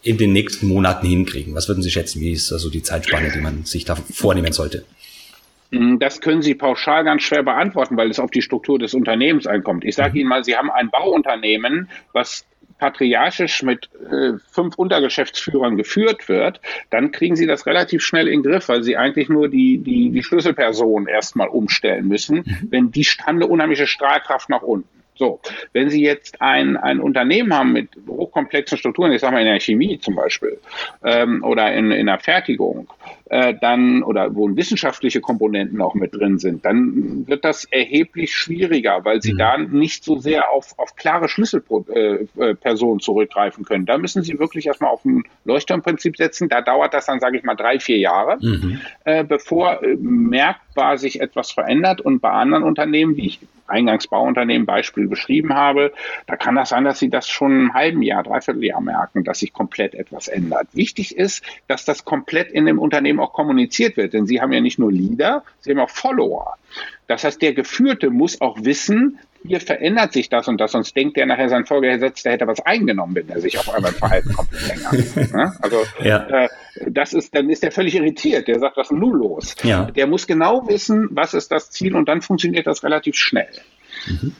in den nächsten Monaten hinkriegen? Was würden Sie schätzen? Wie ist also die Zeitspanne, die man sich da vornehmen sollte? Hm, das können Sie pauschal ganz schwer beantworten, weil es auf die Struktur des Unternehmens einkommt. Ich sage mhm. Ihnen mal, Sie haben ein Bauunternehmen, was patriarchisch mit äh, fünf Untergeschäftsführern geführt wird, dann kriegen sie das relativ schnell in den Griff, weil sie eigentlich nur die, die, die Schlüsselperson erstmal umstellen müssen. Mhm. Wenn die stand eine unheimliche Strahlkraft nach unten. So, wenn Sie jetzt ein, ein Unternehmen haben mit hochkomplexen Strukturen, ich sage mal in der Chemie zum Beispiel ähm, oder in, in der Fertigung, äh, dann oder wo wissenschaftliche Komponenten auch mit drin sind, dann wird das erheblich schwieriger, weil Sie mhm. da nicht so sehr auf, auf klare Schlüsselpersonen äh, äh zurückgreifen können. Da müssen Sie wirklich erstmal auf ein Leuchtturmprinzip setzen. Da dauert das dann, sage ich mal, drei, vier Jahre, mhm. äh, bevor äh, merkbar sich etwas verändert. Und bei anderen Unternehmen, wie ich Eingangsbauunternehmen Beispiel beschrieben habe, da kann das sein, dass Sie das schon im halben Jahr, dreiviertel Jahr merken, dass sich komplett etwas ändert. Wichtig ist, dass das komplett in dem Unternehmen auch kommuniziert wird, denn Sie haben ja nicht nur Leader, Sie haben auch Follower. Das heißt, der Geführte muss auch wissen, hier verändert sich das und das, sonst denkt der nachher sein Vorgesetzter hätte was eingenommen, wenn er sich auf einmal verhalten komplett länger. (laughs) Also ja. äh, das ist, dann ist er völlig irritiert. Der sagt, was ist denn nun los? Ja. Der muss genau wissen, was ist das Ziel und dann funktioniert das relativ schnell. Mhm.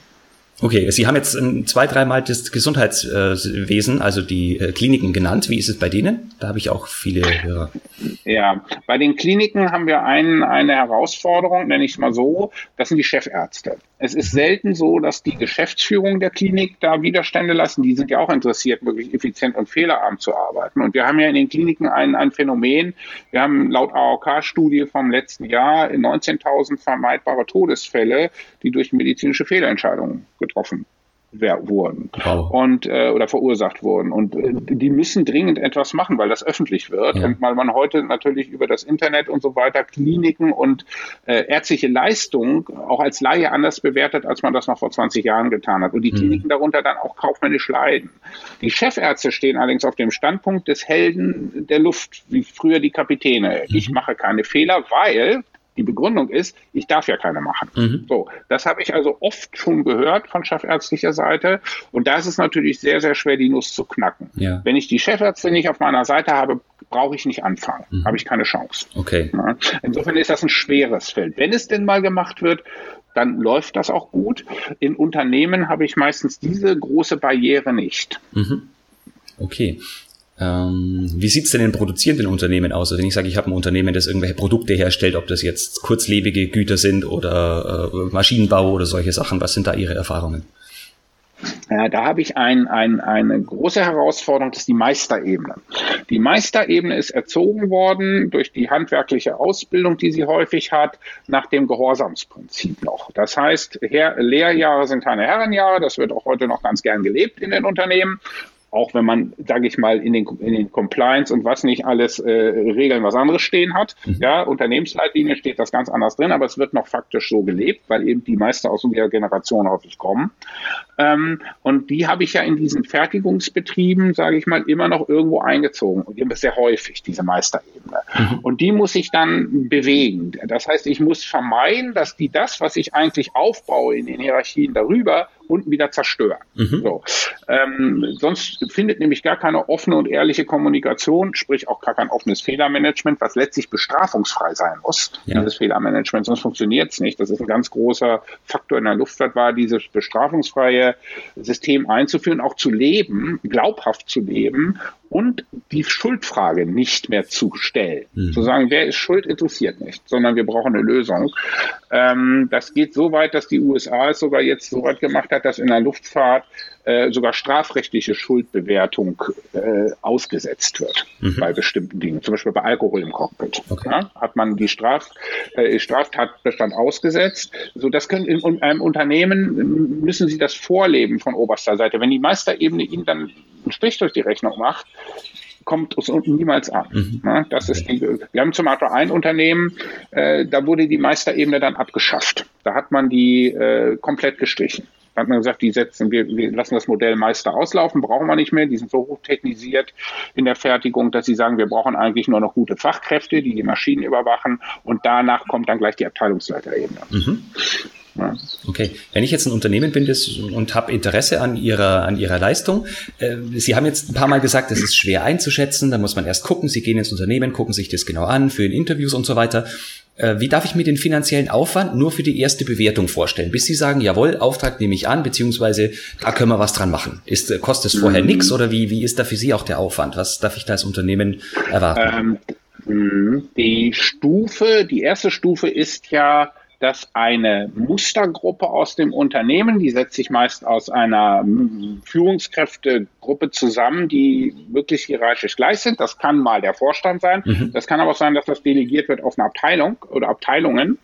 Okay, Sie haben jetzt ähm, zwei, dreimal das Gesundheitswesen, also die äh, Kliniken genannt. Wie ist es bei denen? Da habe ich auch viele Hörer. Ja, bei den Kliniken haben wir ein, eine Herausforderung, nenne ich es mal so, das sind die Chefärzte. Es ist selten so, dass die Geschäftsführung der Klinik da Widerstände lassen. Die sind ja auch interessiert, wirklich effizient und fehlerarm zu arbeiten. Und wir haben ja in den Kliniken ein, ein Phänomen. Wir haben laut AOK-Studie vom letzten Jahr 19.000 vermeidbare Todesfälle, die durch medizinische Fehlentscheidungen getroffen wurden wow. und äh, oder verursacht wurden und äh, die müssen dringend etwas machen, weil das öffentlich wird ja. und weil man heute natürlich über das Internet und so weiter Kliniken und äh, ärztliche Leistung auch als Laie anders bewertet, als man das noch vor 20 Jahren getan hat und die mhm. Kliniken darunter dann auch kaufmännisch leiden. Die Chefärzte stehen allerdings auf dem Standpunkt des Helden der Luft, wie früher die Kapitäne. Mhm. Ich mache keine Fehler, weil die Begründung ist, ich darf ja keine machen. Mhm. So, das habe ich also oft schon gehört von chefärztlicher Seite. Und da ist es natürlich sehr, sehr schwer, die Nuss zu knacken. Ja. Wenn ich die Chefärzte nicht auf meiner Seite habe, brauche ich nicht anfangen. Mhm. Habe ich keine Chance. Okay. Ja. Insofern ist das ein schweres Feld. Wenn es denn mal gemacht wird, dann läuft das auch gut. In Unternehmen habe ich meistens diese große Barriere nicht. Mhm. Okay. Ähm, wie sieht's denn in produzierenden Unternehmen aus? Also wenn ich sage, ich habe ein Unternehmen, das irgendwelche Produkte herstellt, ob das jetzt kurzlebige Güter sind oder äh, Maschinenbau oder solche Sachen, was sind da Ihre Erfahrungen? Ja, da habe ich ein, ein, eine große Herausforderung, das ist die Meisterebene. Die Meisterebene ist erzogen worden durch die handwerkliche Ausbildung, die sie häufig hat, nach dem Gehorsamsprinzip noch. Das heißt, Her Lehrjahre sind keine Herrenjahre, das wird auch heute noch ganz gern gelebt in den Unternehmen auch wenn man, sage ich mal, in den, in den Compliance und was nicht alles äh, Regeln was anderes stehen hat. Mhm. Ja, Unternehmensleitlinie steht das ganz anders drin, aber es wird noch faktisch so gelebt, weil eben die Meister aus unserer Generation häufig kommen. Ähm, und die habe ich ja in diesen Fertigungsbetrieben, sage ich mal, immer noch irgendwo eingezogen. Und das sehr häufig, diese Meisterebene. Mhm. Und die muss ich dann bewegen. Das heißt, ich muss vermeiden, dass die das, was ich eigentlich aufbaue in den Hierarchien darüber, unten wieder zerstören. Mhm. So. Ähm, sonst findet nämlich gar keine offene und ehrliche Kommunikation, sprich auch gar kein offenes Fehlermanagement, was letztlich bestrafungsfrei sein muss, ja. dieses Fehlermanagement, sonst funktioniert es nicht. Das ist ein ganz großer Faktor in der Luftfahrt, war dieses bestrafungsfreie System einzuführen, auch zu leben, glaubhaft zu leben und die Schuldfrage nicht mehr zu stellen. Mhm. Zu sagen, wer ist schuld, interessiert nicht, sondern wir brauchen eine Lösung. Ähm, das geht so weit, dass die USA es sogar jetzt so weit gemacht hat, dass in der Luftfahrt äh, sogar strafrechtliche Schuldbewertung äh, ausgesetzt wird mhm. bei bestimmten Dingen, zum Beispiel bei Alkohol im Cockpit. Okay. Ja, hat man die Straf, äh, Straftatbestand ausgesetzt. So, das können in einem Unternehmen müssen Sie das vorleben von oberster Seite. Wenn die Meisterebene Ihnen dann einen Strich durch die Rechnung macht, kommt es unten niemals an. Mhm. Ja, das ist die, wir haben zum Beispiel ein Unternehmen, äh, da wurde die Meisterebene dann abgeschafft. Da hat man die äh, komplett gestrichen. Da hat man gesagt, die setzen, wir, wir lassen das Modell Meister auslaufen, brauchen wir nicht mehr. Die sind so hochtechnisiert in der Fertigung, dass sie sagen, wir brauchen eigentlich nur noch gute Fachkräfte, die die Maschinen überwachen und danach kommt dann gleich die Abteilungsleiterebene. Mhm. Okay, wenn ich jetzt ein Unternehmen bin und habe Interesse an ihrer, an ihrer Leistung, äh, Sie haben jetzt ein paar Mal gesagt, das ist schwer einzuschätzen, da muss man erst gucken, Sie gehen ins Unternehmen, gucken sich das genau an, führen Interviews und so weiter. Äh, wie darf ich mir den finanziellen Aufwand nur für die erste Bewertung vorstellen? Bis Sie sagen, jawohl, Auftrag nehme ich an, beziehungsweise da können wir was dran machen. Ist, äh, kostet es vorher mhm. nichts oder wie, wie ist da für Sie auch der Aufwand? Was darf ich da als Unternehmen erwarten? Ähm, die Stufe, die erste Stufe ist ja dass eine Mustergruppe aus dem Unternehmen, die setzt sich meist aus einer Führungskräftegruppe zusammen, die wirklich hierarchisch gleich sind. Das kann mal der Vorstand sein. Mhm. Das kann aber auch sein, dass das delegiert wird auf eine Abteilung oder Abteilungen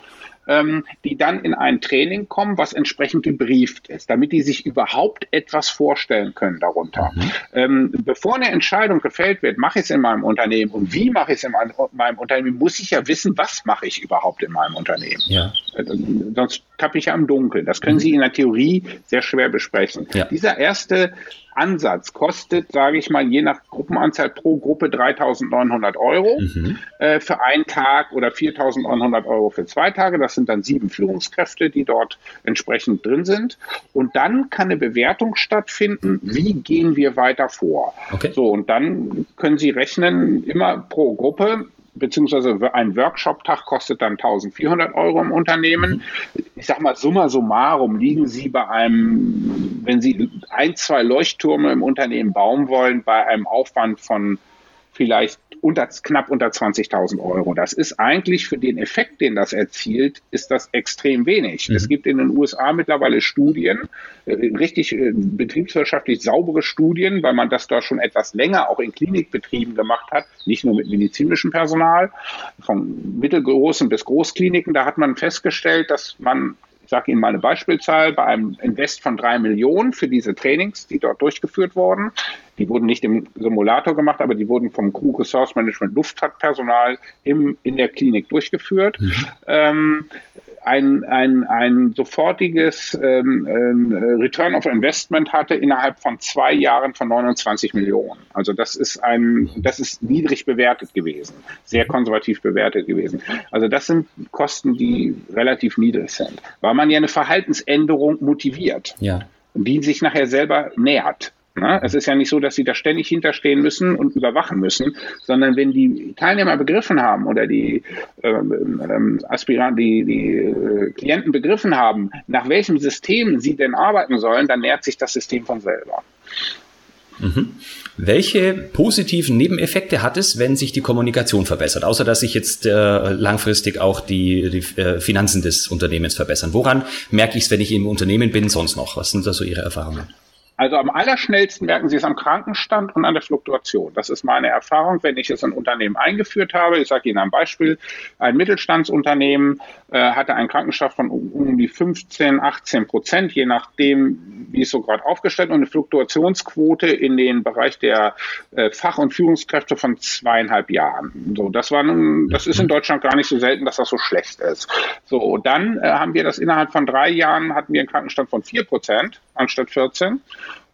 ähm, die dann in ein Training kommen, was entsprechend gebrieft ist, damit die sich überhaupt etwas vorstellen können darunter. Mhm. Ähm, bevor eine Entscheidung gefällt wird, mache ich es in meinem Unternehmen und wie mache ich es in meinem Unternehmen, muss ich ja wissen, was mache ich überhaupt in meinem Unternehmen. Ja. Äh, sonst tappe ich ja im Dunkeln. Das können mhm. Sie in der Theorie sehr schwer besprechen. Ja. Dieser erste Ansatz kostet, sage ich mal, je nach Gruppenanzahl pro Gruppe 3.900 Euro mhm. äh, für einen Tag oder 4.900 Euro für zwei Tage. Das sind dann sieben Führungskräfte, die dort entsprechend drin sind. Und dann kann eine Bewertung stattfinden, wie gehen wir weiter vor. Okay. So, und dann können Sie rechnen, immer pro Gruppe beziehungsweise ein Workshop-Tag kostet dann 1400 Euro im Unternehmen. Ich sag mal, summa summarum liegen Sie bei einem, wenn Sie ein, zwei Leuchttürme im Unternehmen bauen wollen, bei einem Aufwand von vielleicht unter, knapp unter 20.000 Euro. Das ist eigentlich für den Effekt, den das erzielt, ist das extrem wenig. Mhm. Es gibt in den USA mittlerweile Studien, äh, richtig äh, betriebswirtschaftlich saubere Studien, weil man das da schon etwas länger auch in Klinikbetrieben gemacht hat, nicht nur mit medizinischem Personal, von mittelgroßen bis Großkliniken. Da hat man festgestellt, dass man ich sage Ihnen mal eine Beispielzahl, bei einem Invest von drei Millionen für diese Trainings, die dort durchgeführt wurden, die wurden nicht im Simulator gemacht, aber die wurden vom Crew Resource Management Luftfahrtpersonal im, in der Klinik durchgeführt. Mhm. Ähm, ein, ein, ein sofortiges ähm, äh, Return of Investment hatte innerhalb von zwei Jahren von 29 Millionen. Also das ist ein, das ist niedrig bewertet gewesen, sehr konservativ bewertet gewesen. Also das sind Kosten, die relativ niedrig sind, weil man ja eine Verhaltensänderung motiviert, ja. die sich nachher selber nähert. Na, es ist ja nicht so, dass sie da ständig hinterstehen müssen und überwachen müssen, sondern wenn die Teilnehmer begriffen haben oder die ähm, ähm, Aspiranten, die, die äh, Klienten begriffen haben, nach welchem System sie denn arbeiten sollen, dann nährt sich das System von selber. Mhm. Welche positiven Nebeneffekte hat es, wenn sich die Kommunikation verbessert, außer dass sich jetzt äh, langfristig auch die, die äh, Finanzen des Unternehmens verbessern? Woran merke ich es, wenn ich im Unternehmen bin, sonst noch? Was sind da so Ihre Erfahrungen? Also am allerschnellsten merken Sie es am Krankenstand und an der Fluktuation. Das ist meine Erfahrung, wenn ich es in Unternehmen eingeführt habe. Ich sage Ihnen ein Beispiel. Ein Mittelstandsunternehmen äh, hatte einen Krankenstand von um, um, die 15, 18 Prozent, je nachdem, wie es so gerade aufgestellt und eine Fluktuationsquote in den Bereich der äh, Fach- und Führungskräfte von zweieinhalb Jahren. So, das war nun, das ist in Deutschland gar nicht so selten, dass das so schlecht ist. So, dann äh, haben wir das innerhalb von drei Jahren hatten wir einen Krankenstand von vier Prozent anstatt 14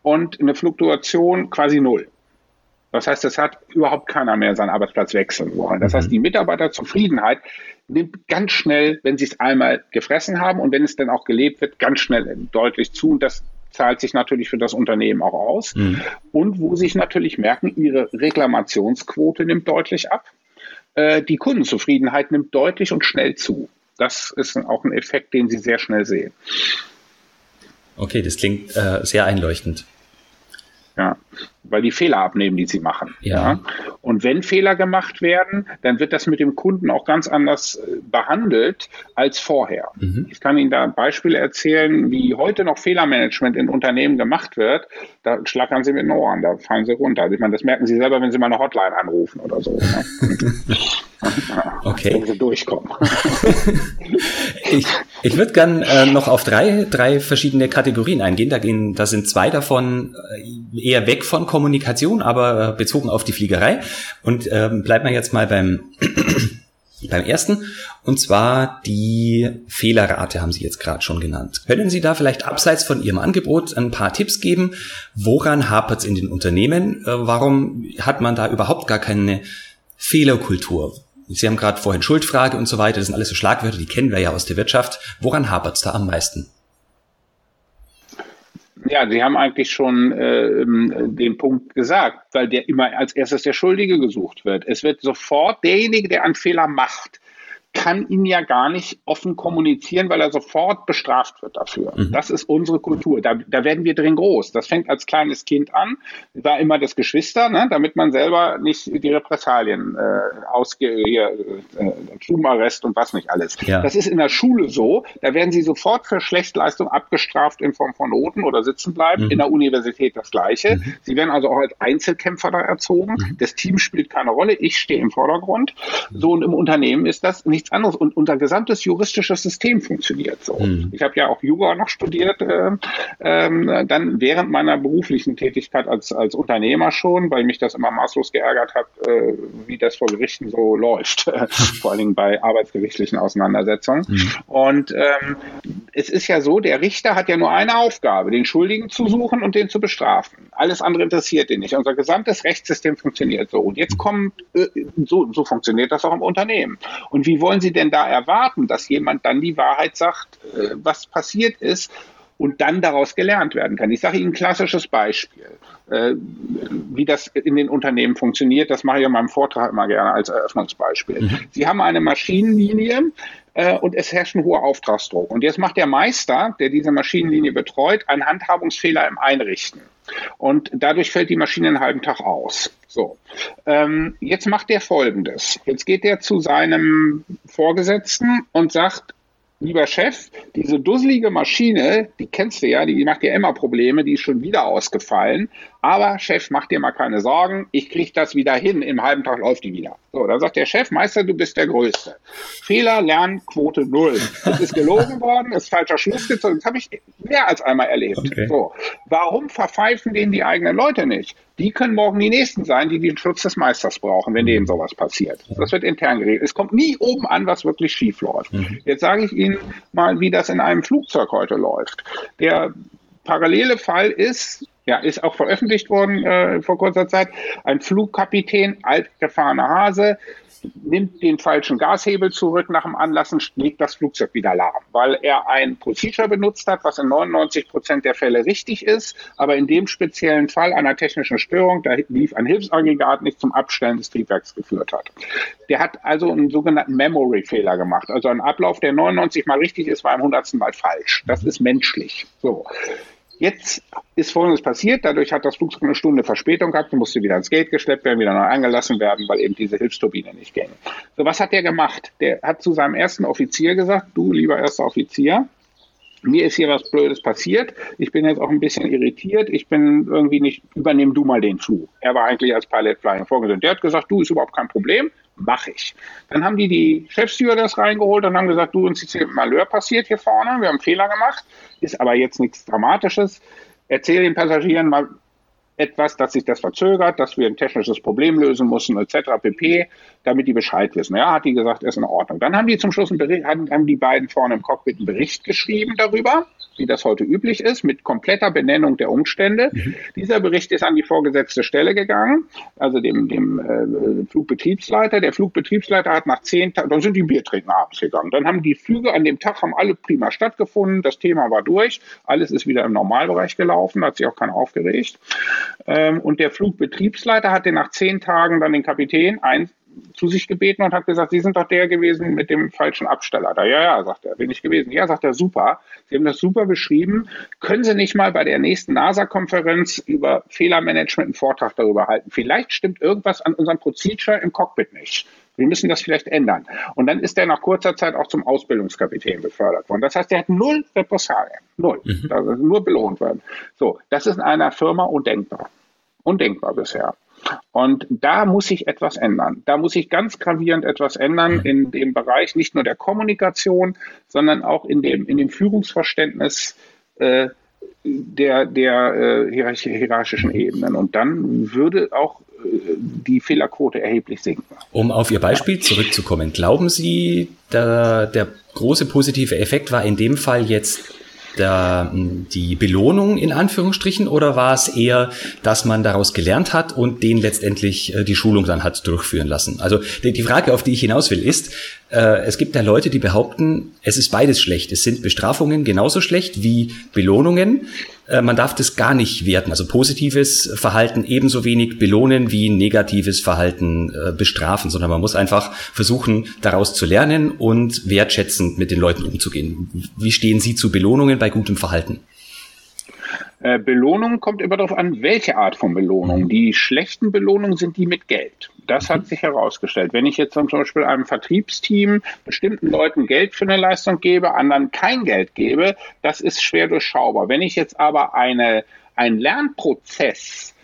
und eine Fluktuation quasi null. Das heißt, es hat überhaupt keiner mehr seinen Arbeitsplatz wechseln wollen. Das mhm. heißt, die Mitarbeiterzufriedenheit nimmt ganz schnell, wenn sie es einmal gefressen haben und wenn es dann auch gelebt wird, ganz schnell deutlich zu. Und das zahlt sich natürlich für das Unternehmen auch aus. Mhm. Und wo sich natürlich merken, ihre Reklamationsquote nimmt deutlich ab. Äh, die Kundenzufriedenheit nimmt deutlich und schnell zu. Das ist auch ein Effekt, den Sie sehr schnell sehen. Okay, das klingt äh, sehr einleuchtend. Ja, weil die Fehler abnehmen, die sie machen. Ja. ja. Und wenn Fehler gemacht werden, dann wird das mit dem Kunden auch ganz anders äh, behandelt als vorher. Mhm. Ich kann Ihnen da Beispiele erzählen, wie heute noch Fehlermanagement in Unternehmen gemacht wird. Da schlackern Sie mit den Ohren, da fallen Sie runter. Also ich meine, das merken Sie selber, wenn Sie mal eine Hotline anrufen oder so. Ne? (laughs) (laughs) okay. Wenn Sie durchkommen. (laughs) ich ich würde gern äh, noch auf drei, drei verschiedene Kategorien eingehen. Da, gehen. da sind zwei davon äh, eher weg von Kommunikation, aber äh, bezogen auf die Fliegerei. Und ähm, bleibt man jetzt mal beim, (clears throat) beim ersten. Und zwar die Fehlerrate haben Sie jetzt gerade schon genannt. Können Sie da vielleicht abseits von Ihrem Angebot ein paar Tipps geben? Woran hapert es in den Unternehmen? Äh, warum hat man da überhaupt gar keine Fehlerkultur? Sie haben gerade vorhin Schuldfrage und so weiter, das sind alles so Schlagwörter, die kennen wir ja aus der Wirtschaft. Woran hapert es da am meisten? Ja, Sie haben eigentlich schon äh, den Punkt gesagt, weil der immer als erstes der Schuldige gesucht wird. Es wird sofort derjenige, der einen Fehler macht, kann ihn ja gar nicht offen kommunizieren, weil er sofort bestraft wird dafür. Mhm. Das ist unsere Kultur. Da, da werden wir drin groß. Das fängt als kleines Kind an. War immer das Geschwister, ne, damit man selber nicht die Repressalien äh, ausge hier, äh, und was nicht alles. Ja. Das ist in der Schule so. Da werden sie sofort für Schlechtleistung abgestraft in Form von Noten oder sitzen bleiben. Mhm. In der Universität das Gleiche. Mhm. Sie werden also auch als Einzelkämpfer da erzogen. Mhm. Das Team spielt keine Rolle. Ich stehe im Vordergrund. So und im Unternehmen ist das nicht nichts anderes. Und unser gesamtes juristisches System funktioniert so. Mhm. Ich habe ja auch Jura noch studiert, äh, äh, dann während meiner beruflichen Tätigkeit als, als Unternehmer schon, weil mich das immer maßlos geärgert hat, äh, wie das vor Gerichten so läuft, (laughs) vor allen Dingen bei arbeitsgerichtlichen Auseinandersetzungen. Mhm. Und ähm, es ist ja so, der Richter hat ja nur eine Aufgabe, den Schuldigen zu suchen und den zu bestrafen. Alles andere interessiert ihn nicht. Unser gesamtes Rechtssystem funktioniert so. Und jetzt kommt, äh, so, so funktioniert das auch im Unternehmen. Und wie wollen Sie denn da erwarten, dass jemand dann die Wahrheit sagt, äh, was passiert ist? Und dann daraus gelernt werden kann. Ich sage Ihnen ein klassisches Beispiel, äh, wie das in den Unternehmen funktioniert. Das mache ich in meinem Vortrag immer gerne als Eröffnungsbeispiel. Mhm. Sie haben eine Maschinenlinie äh, und es herrscht ein hoher Auftragsdruck. Und jetzt macht der Meister, der diese Maschinenlinie betreut, einen Handhabungsfehler im Einrichten. Und dadurch fällt die Maschine einen halben Tag aus. So, ähm, jetzt macht der Folgendes. Jetzt geht er zu seinem Vorgesetzten und sagt, lieber Chef, diese dusselige Maschine, die kennst du ja, die macht dir immer Probleme, die ist schon wieder ausgefallen. Aber Chef, mach dir mal keine Sorgen, ich kriege das wieder hin, im halben Tag läuft die wieder. So, dann sagt der Chef, Meister, du bist der Größte. Fehler, Lernquote null. Es ist gelogen (laughs) worden, ist falscher Schluss gezogen. Das habe ich mehr als einmal erlebt. Okay. So, warum verpfeifen denen die eigenen Leute nicht? Die können morgen die Nächsten sein, die den Schutz des Meisters brauchen, wenn denen sowas passiert. Das wird intern geregelt. Es kommt nie oben an, was wirklich schief läuft. Mhm. Jetzt sage ich Ihnen mal, wie das in einem Flugzeug heute läuft. Der parallele Fall ist, ja, ist auch veröffentlicht worden äh, vor kurzer Zeit. Ein Flugkapitän, altgefahrener Hase, nimmt den falschen Gashebel zurück nach dem Anlassen, legt das Flugzeug wieder lahm, weil er ein Procedure benutzt hat, was in 99 Prozent der Fälle richtig ist, aber in dem speziellen Fall einer technischen Störung, da lief ein Hilfsaggregat nicht zum Abstellen des Triebwerks geführt hat. Der hat also einen sogenannten Memory-Fehler gemacht, also ein Ablauf, der 99 mal richtig ist, war im 100. Mal falsch. Das ist menschlich. So. Jetzt ist Folgendes passiert. Dadurch hat das Flugzeug eine Stunde Verspätung gehabt, musste wieder ins Gate geschleppt werden, wieder neu eingelassen werden, weil eben diese Hilfsturbine nicht ging. So, was hat der gemacht? Der hat zu seinem ersten Offizier gesagt, du lieber erster Offizier, mir ist hier was Blödes passiert. Ich bin jetzt auch ein bisschen irritiert. Ich bin irgendwie nicht, übernehm du mal den Flug. Er war eigentlich als Pilot Flying vorgesehen. Der hat gesagt, du ist überhaupt kein Problem mache ich. Dann haben die die Chefstewardess reingeholt und haben gesagt, du, uns ist hier ein Malheur passiert hier vorne, wir haben einen Fehler gemacht, ist aber jetzt nichts Dramatisches. Erzähl den Passagieren mal etwas, dass sich das verzögert, dass wir ein technisches Problem lösen müssen, etc. pp damit die Bescheid wissen. Ja, hat die gesagt, ist in Ordnung. Dann haben die zum Schluss einen Bericht, haben, haben die beiden vorne im Cockpit einen Bericht geschrieben darüber, wie das heute üblich ist, mit kompletter Benennung der Umstände. Mhm. Dieser Bericht ist an die vorgesetzte Stelle gegangen, also dem, dem äh, Flugbetriebsleiter. Der Flugbetriebsleiter hat nach zehn Tagen, dann sind die Bier trinken abends gegangen. Dann haben die Flüge an dem Tag haben alle prima stattgefunden, das Thema war durch, alles ist wieder im Normalbereich gelaufen, hat sich auch keiner aufgeregt. Ähm, und der Flugbetriebsleiter hatte nach zehn Tagen dann den Kapitän ein, zu sich gebeten und hat gesagt, Sie sind doch der gewesen mit dem falschen Absteller. Da, ja, ja, sagt er, bin ich gewesen. Ja, sagt er, super. Sie haben das super beschrieben. Können Sie nicht mal bei der nächsten NASA-Konferenz über Fehlermanagement einen Vortrag darüber halten? Vielleicht stimmt irgendwas an unserem Procedure im Cockpit nicht. Wir müssen das vielleicht ändern. Und dann ist er nach kurzer Zeit auch zum Ausbildungskapitän befördert worden. Das heißt, er hat null Repressalien. Null. Mhm. Also nur belohnt werden. So, das ist in einer Firma undenkbar. Undenkbar bisher. Und da muss sich etwas ändern. Da muss sich ganz gravierend etwas ändern in dem Bereich nicht nur der Kommunikation, sondern auch in dem, in dem Führungsverständnis äh, der, der äh, hierarchischen Ebenen. Und dann würde auch äh, die Fehlerquote erheblich sinken. Um auf Ihr Beispiel zurückzukommen, glauben Sie, der, der große positive Effekt war in dem Fall jetzt der, die Belohnung in Anführungsstrichen oder war es eher, dass man daraus gelernt hat und den letztendlich äh, die Schulung dann hat durchführen lassen? Also die, die Frage, auf die ich hinaus will, ist, es gibt ja Leute, die behaupten, es ist beides schlecht. Es sind Bestrafungen genauso schlecht wie Belohnungen. Äh, man darf das gar nicht werten. Also positives Verhalten ebenso wenig belohnen wie negatives Verhalten äh, bestrafen, sondern man muss einfach versuchen, daraus zu lernen und wertschätzend mit den Leuten umzugehen. Wie stehen Sie zu Belohnungen bei gutem Verhalten? Äh, Belohnung kommt immer darauf an, welche Art von Belohnung. Mhm. Die schlechten Belohnungen sind die mit Geld. Das hat mhm. sich herausgestellt. Wenn ich jetzt zum Beispiel einem Vertriebsteam bestimmten Leuten Geld für eine Leistung gebe, anderen kein Geld gebe, das ist schwer durchschaubar. Wenn ich jetzt aber eine, einen Lernprozess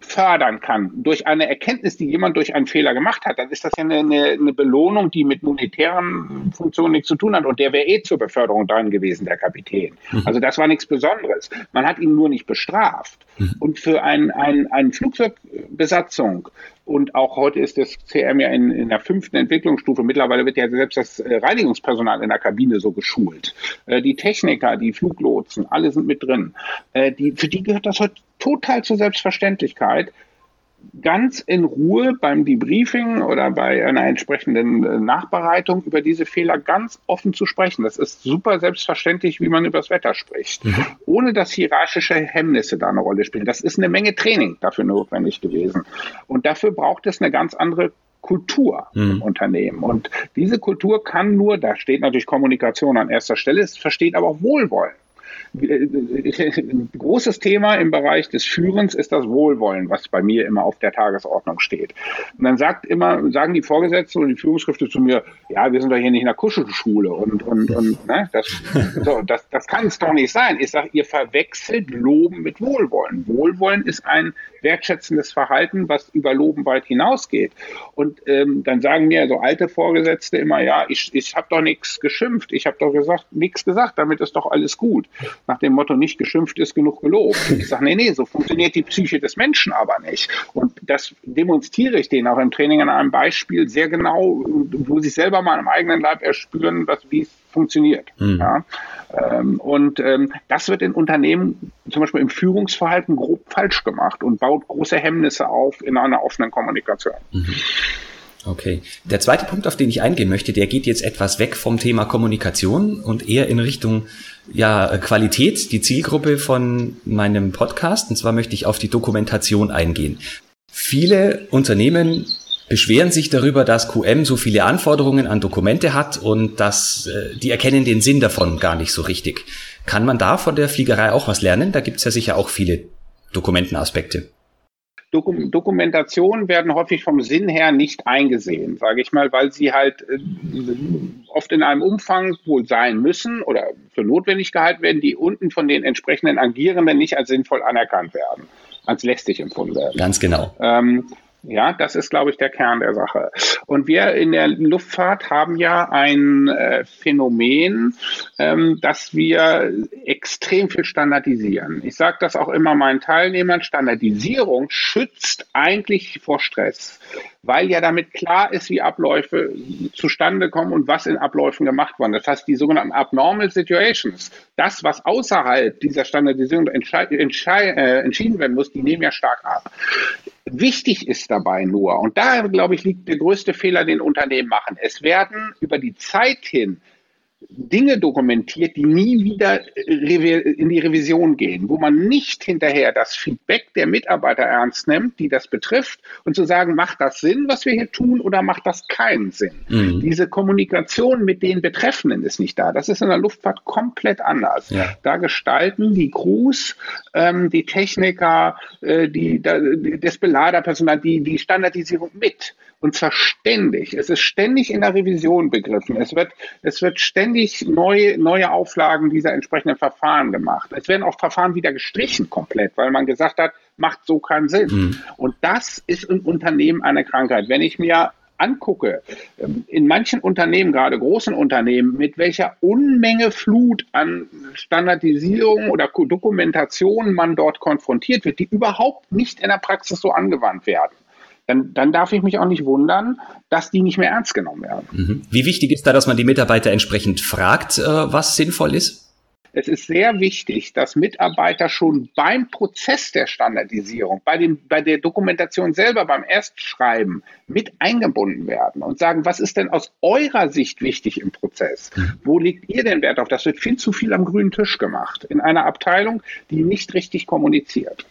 fördern kann durch eine Erkenntnis, die jemand durch einen Fehler gemacht hat, dann ist das ja eine, eine Belohnung, die mit monetären Funktionen nichts zu tun hat und der wäre eh zur Beförderung dran gewesen, der Kapitän. Mhm. Also das war nichts Besonderes. Man hat ihn nur nicht bestraft. Mhm. Und für ein, ein, eine Flugzeugbesatzung und auch heute ist das CM ja in, in der fünften Entwicklungsstufe. Mittlerweile wird ja selbst das äh, Reinigungspersonal in der Kabine so geschult. Äh, die Techniker, die Fluglotsen, alle sind mit drin. Äh, die, für die gehört das heute total zur Selbstverständlichkeit, ganz in Ruhe beim Debriefing oder bei einer entsprechenden äh, Nachbereitung über diese Fehler ganz offen zu sprechen. Das ist super selbstverständlich, wie man über das Wetter spricht, mhm. ohne dass hierarchische Hemmnisse da eine Rolle spielen. Das ist eine Menge Training dafür notwendig gewesen. Und dafür braucht es eine ganz andere Kultur mhm. im Unternehmen. Und diese Kultur kann nur, da steht natürlich Kommunikation an erster Stelle, es versteht aber auch Wohlwollen großes Thema im Bereich des Führens ist das Wohlwollen, was bei mir immer auf der Tagesordnung steht. Und dann sagt immer, sagen die Vorgesetzten und die Führungskräfte zu mir, ja, wir sind doch hier nicht in der Kuschelschule und, und, und ne, das, (laughs) so, das, das kann es doch nicht sein. Ich sage, ihr verwechselt Loben mit Wohlwollen. Wohlwollen ist ein wertschätzendes Verhalten, was über Loben weit hinausgeht. Und ähm, dann sagen mir so alte Vorgesetzte immer, ja, ich, ich habe doch nichts geschimpft, ich habe doch gesagt, nichts gesagt, damit ist doch alles gut nach dem Motto, nicht geschimpft ist genug gelobt. Ich sage, nee, nee, so funktioniert die Psyche des Menschen aber nicht. Und das demonstriere ich denen auch im Training an einem Beispiel sehr genau, wo sie selber mal im eigenen Leib erspüren, was, wie es funktioniert. Mhm. Ja. Ähm, und ähm, das wird in Unternehmen zum Beispiel im Führungsverhalten grob falsch gemacht und baut große Hemmnisse auf in einer offenen Kommunikation. Mhm. Okay. Der zweite Punkt, auf den ich eingehen möchte, der geht jetzt etwas weg vom Thema Kommunikation und eher in Richtung ja, Qualität, die Zielgruppe von meinem Podcast. Und zwar möchte ich auf die Dokumentation eingehen. Viele Unternehmen beschweren sich darüber, dass QM so viele Anforderungen an Dokumente hat und dass äh, die erkennen den Sinn davon gar nicht so richtig. Kann man da von der Fliegerei auch was lernen? Da gibt's ja sicher auch viele Dokumentenaspekte. Dokum Dokumentationen werden häufig vom Sinn her nicht eingesehen, sage ich mal, weil sie halt äh, oft in einem Umfang wohl sein müssen oder für notwendig gehalten werden, die unten von den entsprechenden Agierenden nicht als sinnvoll anerkannt werden, als lästig empfunden werden. Ganz genau. Ähm, ja, das ist, glaube ich, der Kern der Sache. Und wir in der Luftfahrt haben ja ein äh, Phänomen, ähm, dass wir extrem viel standardisieren. Ich sage das auch immer meinen Teilnehmern, Standardisierung schützt eigentlich vor Stress weil ja damit klar ist, wie Abläufe zustande kommen und was in Abläufen gemacht worden. Das heißt, die sogenannten Abnormal Situations, das, was außerhalb dieser Standardisierung äh, entschieden werden muss, die nehmen ja stark ab. Wichtig ist dabei nur, und da, glaube ich, liegt der größte Fehler, den Unternehmen machen. Es werden über die Zeit hin Dinge dokumentiert, die nie wieder in die Revision gehen, wo man nicht hinterher das Feedback der Mitarbeiter ernst nimmt, die das betrifft, und zu sagen, macht das Sinn, was wir hier tun, oder macht das keinen Sinn? Mhm. Diese Kommunikation mit den Betreffenden ist nicht da. Das ist in der Luftfahrt komplett anders. Ja. Da gestalten die Crews, ähm, die Techniker, äh, die, da, das Beladerpersonal, die, die Standardisierung mit. Und zwar ständig. Es ist ständig in der Revision begriffen. Es wird, es wird ständig neue, neue Auflagen dieser entsprechenden Verfahren gemacht. Es werden auch Verfahren wieder gestrichen komplett, weil man gesagt hat, macht so keinen Sinn. Mhm. Und das ist im Unternehmen eine Krankheit. Wenn ich mir angucke, ähm, in manchen Unternehmen, gerade großen Unternehmen, mit welcher Unmenge Flut an Standardisierung oder Dokumentation man dort konfrontiert wird, die überhaupt nicht in der Praxis so angewandt werden dann, dann darf ich mich auch nicht wundern, dass die nicht mehr ernst genommen werden. Mhm. Wie wichtig ist da, dass man die Mitarbeiter entsprechend fragt, äh, was sinnvoll ist? es ist sehr wichtig, dass Mitarbeiter schon beim Prozess der Standardisierung, bei, dem, bei der Dokumentation selber, beim Erstschreiben mit eingebunden werden und sagen, was ist denn aus eurer Sicht wichtig im Prozess? Mhm. Wo legt ihr den Wert auf? Das wird viel zu viel am grünen Tisch gemacht in einer Abteilung, die nicht richtig kommuniziert.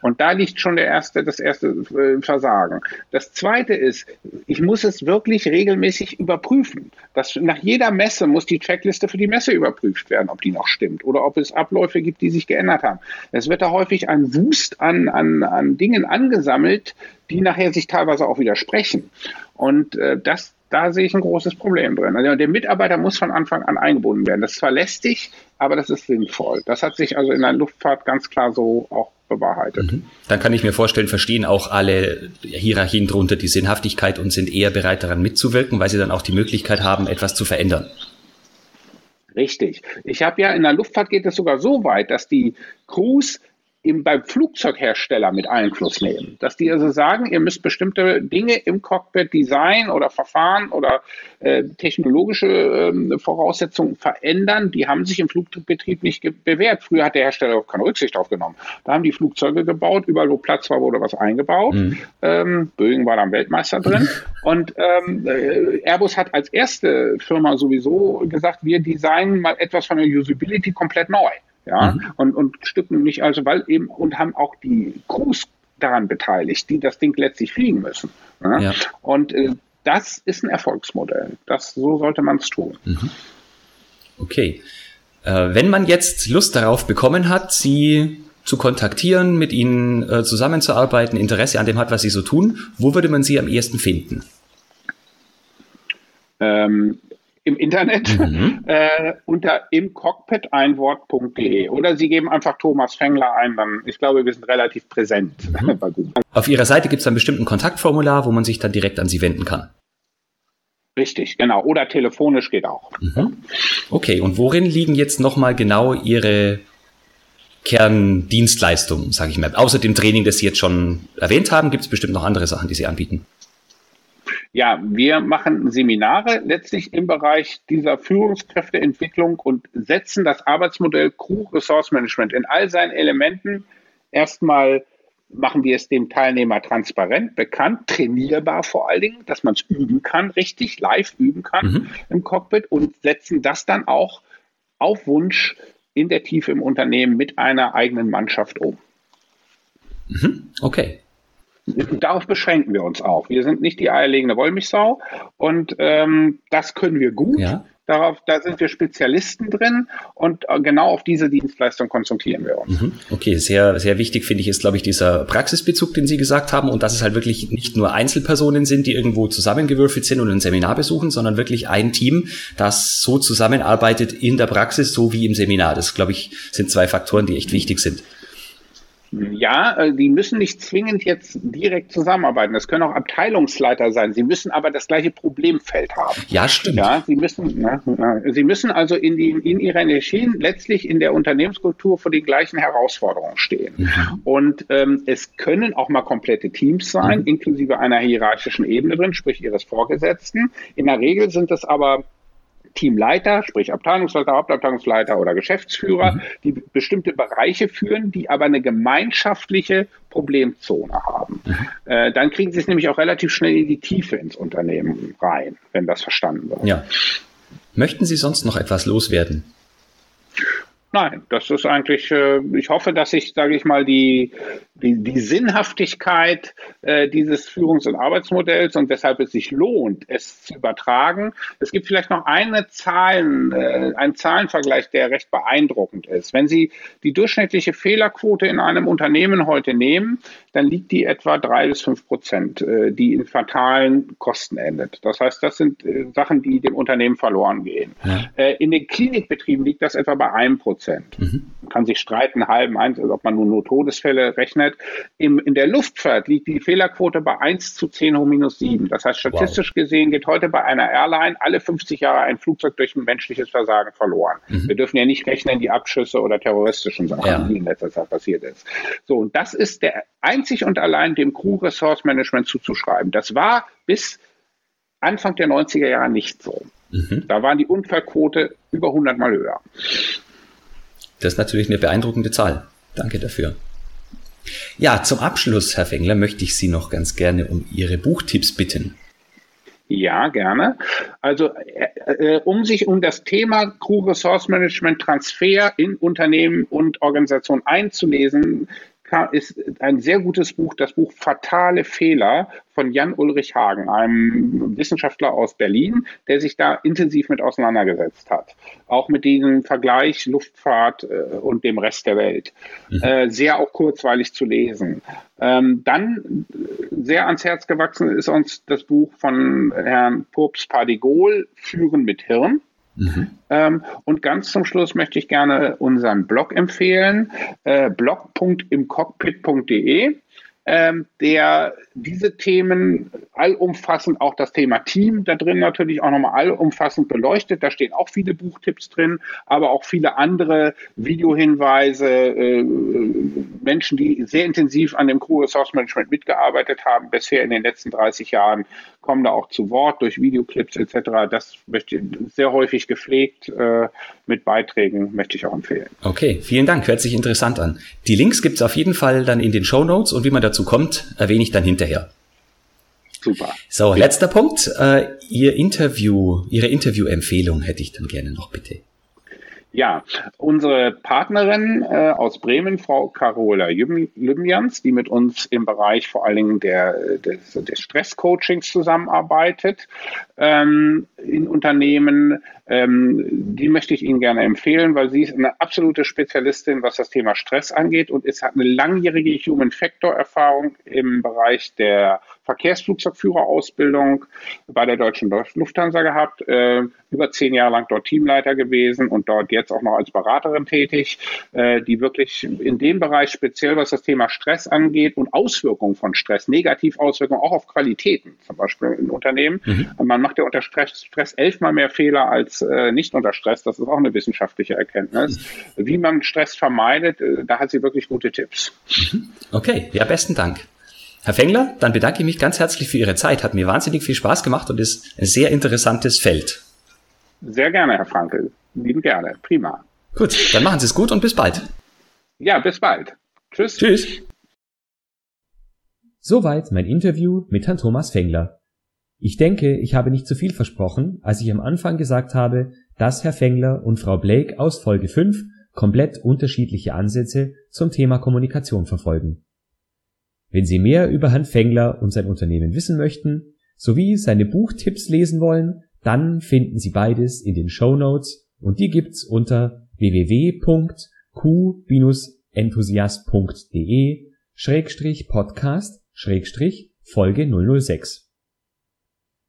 Und da liegt schon der erste, das erste äh, Versagen. Das zweite ist, ich muss es wirklich regelmäßig überprüfen. Das, nach jeder Messe muss die Checkliste für die Messe überprüft werden, ob die noch stimmt oder ob es Abläufe gibt, die sich geändert haben. Es wird da häufig ein Wust an, an, an Dingen angesammelt, die nachher sich teilweise auch widersprechen. Und äh, das, da sehe ich ein großes Problem drin. Also der Mitarbeiter muss von Anfang an eingebunden werden. Das ist zwar lästig, aber das ist sinnvoll. Das hat sich also in der Luftfahrt ganz klar so auch bewahrheitet. Mhm. Dann kann ich mir vorstellen, verstehen auch alle Hierarchien drunter die Sinnhaftigkeit und sind eher bereit daran mitzuwirken, weil sie dann auch die Möglichkeit haben, etwas zu verändern. Richtig. Ich habe ja in der Luftfahrt geht es sogar so weit, dass die Crews eben beim Flugzeughersteller mit Einfluss nehmen. Dass die also sagen, ihr müsst bestimmte Dinge im Cockpit, Design oder Verfahren oder äh, technologische äh, Voraussetzungen verändern. Die haben sich im Flugbetrieb nicht bewährt. Früher hat der Hersteller keine Rücksicht drauf genommen. Da haben die Flugzeuge gebaut, überall wo Platz war, wurde was eingebaut. Mhm. Ähm, Boeing war dann Weltmeister drin. (laughs) Und ähm, äh, Airbus hat als erste Firma sowieso gesagt, wir designen mal etwas von der Usability komplett neu ja, mhm. und, und stücken nicht, also weil eben, und haben auch die Crews daran beteiligt, die das Ding letztlich fliegen müssen. Ja? ja. Und äh, das ist ein Erfolgsmodell. Das, so sollte man es tun. Mhm. Okay. Äh, wenn man jetzt Lust darauf bekommen hat, Sie zu kontaktieren, mit Ihnen äh, zusammenzuarbeiten, Interesse an dem hat, was Sie so tun, wo würde man Sie am ehesten finden? Ähm, im Internet mhm. (laughs) äh, unter imcockpiteinwort.de oder Sie geben einfach Thomas Fengler ein, dann ich glaube, wir sind relativ präsent mhm. (laughs) bei Google. Auf Ihrer Seite gibt es einen bestimmten Kontaktformular, wo man sich dann direkt an Sie wenden kann. Richtig, genau. Oder telefonisch geht auch. Mhm. Okay, und worin liegen jetzt nochmal genau Ihre Kerndienstleistungen, sage ich mal? Außer dem Training, das Sie jetzt schon erwähnt haben, gibt es bestimmt noch andere Sachen, die Sie anbieten. Ja, wir machen Seminare letztlich im Bereich dieser Führungskräfteentwicklung und setzen das Arbeitsmodell Crew Resource Management in all seinen Elementen erstmal machen wir es dem Teilnehmer transparent, bekannt, trainierbar vor allen Dingen, dass man es üben kann, richtig live üben kann mhm. im Cockpit und setzen das dann auch auf Wunsch in der Tiefe im Unternehmen mit einer eigenen Mannschaft um. Mhm. Okay. Darauf beschränken wir uns auch. Wir sind nicht die eierlegende Wollmilchsau und ähm, das können wir gut. Ja. Darauf, da sind wir Spezialisten drin und äh, genau auf diese Dienstleistung konzentrieren wir uns. Mhm. Okay, sehr, sehr wichtig finde ich ist, glaube ich, dieser Praxisbezug, den Sie gesagt haben und dass es halt wirklich nicht nur Einzelpersonen sind, die irgendwo zusammengewürfelt sind und ein Seminar besuchen, sondern wirklich ein Team, das so zusammenarbeitet in der Praxis, so wie im Seminar. Das, glaube ich, sind zwei Faktoren, die echt wichtig sind. Ja, äh, die müssen nicht zwingend jetzt direkt zusammenarbeiten. Das können auch Abteilungsleiter sein. Sie müssen aber das gleiche Problemfeld haben. Ja, stimmt. Ja, sie müssen, na, na, sie müssen also in, die, in ihrer Energie letztlich in der Unternehmenskultur vor den gleichen Herausforderungen stehen. Mhm. Und ähm, es können auch mal komplette Teams sein, mhm. inklusive einer hierarchischen Ebene drin, sprich ihres Vorgesetzten. In der Regel sind es aber Teamleiter, sprich Abteilungsleiter, Hauptabteilungsleiter oder Geschäftsführer, mhm. die bestimmte Bereiche führen, die aber eine gemeinschaftliche Problemzone haben. Mhm. Äh, dann kriegen sie es nämlich auch relativ schnell in die Tiefe ins Unternehmen rein, wenn das verstanden wird. Ja. Möchten Sie sonst noch etwas loswerden? Nein, das ist eigentlich, äh, ich hoffe, dass ich, sage ich mal, die, die, die Sinnhaftigkeit äh, dieses Führungs- und Arbeitsmodells und weshalb es sich lohnt, es zu übertragen. Es gibt vielleicht noch eine Zahlen, äh, einen Zahlenvergleich, der recht beeindruckend ist. Wenn Sie die durchschnittliche Fehlerquote in einem Unternehmen heute nehmen, dann liegt die etwa drei bis fünf Prozent, die in fatalen Kosten endet. Das heißt, das sind Sachen, die dem Unternehmen verloren gehen. Ja. In den Klinikbetrieben liegt das etwa bei einem Prozent. Prozent. Mhm. Man kann sich streiten, halben, eins, ob man nur, nur Todesfälle rechnet. Im, in der Luftfahrt liegt die Fehlerquote bei 1 zu 10 hoch minus 7. Das heißt, statistisch wow. gesehen geht heute bei einer Airline alle 50 Jahre ein Flugzeug durch ein menschliches Versagen verloren. Mhm. Wir dürfen ja nicht rechnen, die Abschüsse oder terroristischen Sachen, ja. die in letzter Zeit passiert ist. So, und das ist der einzig und allein dem Crew Resource Management zuzuschreiben. Das war bis Anfang der 90er Jahre nicht so. Mhm. Da waren die Unfallquote über 100 Mal höher. Das ist natürlich eine beeindruckende Zahl. Danke dafür. Ja, zum Abschluss, Herr Fengler, möchte ich Sie noch ganz gerne um Ihre Buchtipps bitten. Ja, gerne. Also äh, äh, um sich um das Thema Crew Resource Management Transfer in Unternehmen und Organisationen einzulesen, ist ein sehr gutes Buch, das Buch Fatale Fehler von Jan Ulrich Hagen, einem Wissenschaftler aus Berlin, der sich da intensiv mit auseinandergesetzt hat. Auch mit diesem Vergleich Luftfahrt äh, und dem Rest der Welt. Mhm. Äh, sehr auch kurzweilig zu lesen. Ähm, dann sehr ans Herz gewachsen ist uns das Buch von Herrn Purps Padigol, Führen mit Hirn. Mhm. Ähm, und ganz zum Schluss möchte ich gerne unseren Blog empfehlen, äh, blog.imcockpit.de ähm, der diese Themen allumfassend, auch das Thema Team da drin natürlich auch nochmal allumfassend beleuchtet. Da stehen auch viele Buchtipps drin, aber auch viele andere Videohinweise, äh, Menschen, die sehr intensiv an dem Crew Resource Management mitgearbeitet haben, bisher in den letzten 30 Jahren, kommen da auch zu Wort durch Videoclips etc. Das möchte ich sehr häufig gepflegt äh, mit Beiträgen, möchte ich auch empfehlen. Okay, vielen Dank, hört sich interessant an. Die Links gibt es auf jeden Fall dann in den Show Notes und wie man dazu kommt, erwähne ich dann hinterher. Super. So, letzter Punkt. Äh, Ihr Interview, Ihre Interviewempfehlung hätte ich dann gerne noch bitte. Ja, unsere Partnerin äh, aus Bremen, Frau Carola Lübjans, die mit uns im Bereich vor allen Dingen der, des, des Stresscoachings zusammenarbeitet ähm, in Unternehmen, ähm, die möchte ich Ihnen gerne empfehlen, weil sie ist eine absolute Spezialistin, was das Thema Stress angeht und es hat eine langjährige Human Factor Erfahrung im Bereich der Verkehrsflugzeugführerausbildung bei der Deutschen Lufthansa gehabt, äh, über zehn Jahre lang dort Teamleiter gewesen und dort jetzt auch noch als Beraterin tätig, äh, die wirklich in dem Bereich speziell, was das Thema Stress angeht und Auswirkungen von Stress, Negativauswirkungen auch auf Qualitäten, zum Beispiel in Unternehmen. Mhm. Man macht ja unter Stress, Stress elfmal mehr Fehler als äh, nicht unter Stress. Das ist auch eine wissenschaftliche Erkenntnis. Wie man Stress vermeidet, äh, da hat sie wirklich gute Tipps. Mhm. Okay, ja, besten Dank. Herr Fengler, dann bedanke ich mich ganz herzlich für Ihre Zeit. Hat mir wahnsinnig viel Spaß gemacht und ist ein sehr interessantes Feld. Sehr gerne, Herr Frankel. Lieben gerne. Prima. Gut, dann machen Sie es gut und bis bald. Ja, bis bald. Tschüss. Tschüss. Soweit mein Interview mit Herrn Thomas Fengler. Ich denke, ich habe nicht zu viel versprochen, als ich am Anfang gesagt habe, dass Herr Fengler und Frau Blake aus Folge 5 komplett unterschiedliche Ansätze zum Thema Kommunikation verfolgen. Wenn Sie mehr über Herrn Fengler und sein Unternehmen wissen möchten, sowie seine Buchtipps lesen wollen, dann finden Sie beides in den Show Notes und die gibt's unter www.q-enthusiast.de Schrägstrich Podcast Schrägstrich Folge 006.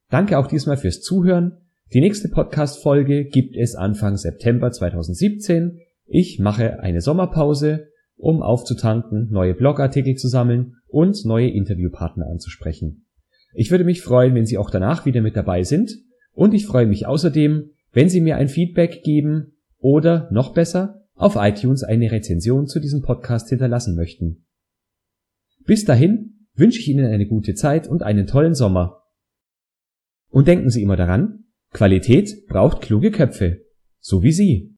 Danke auch diesmal fürs Zuhören. Die nächste Podcast-Folge gibt es Anfang September 2017. Ich mache eine Sommerpause, um aufzutanken, neue Blogartikel zu sammeln und neue Interviewpartner anzusprechen. Ich würde mich freuen, wenn Sie auch danach wieder mit dabei sind und ich freue mich außerdem, wenn Sie mir ein Feedback geben oder noch besser auf iTunes eine Rezension zu diesem Podcast hinterlassen möchten. Bis dahin wünsche ich Ihnen eine gute Zeit und einen tollen Sommer. Und denken Sie immer daran, Qualität braucht kluge Köpfe, so wie Sie.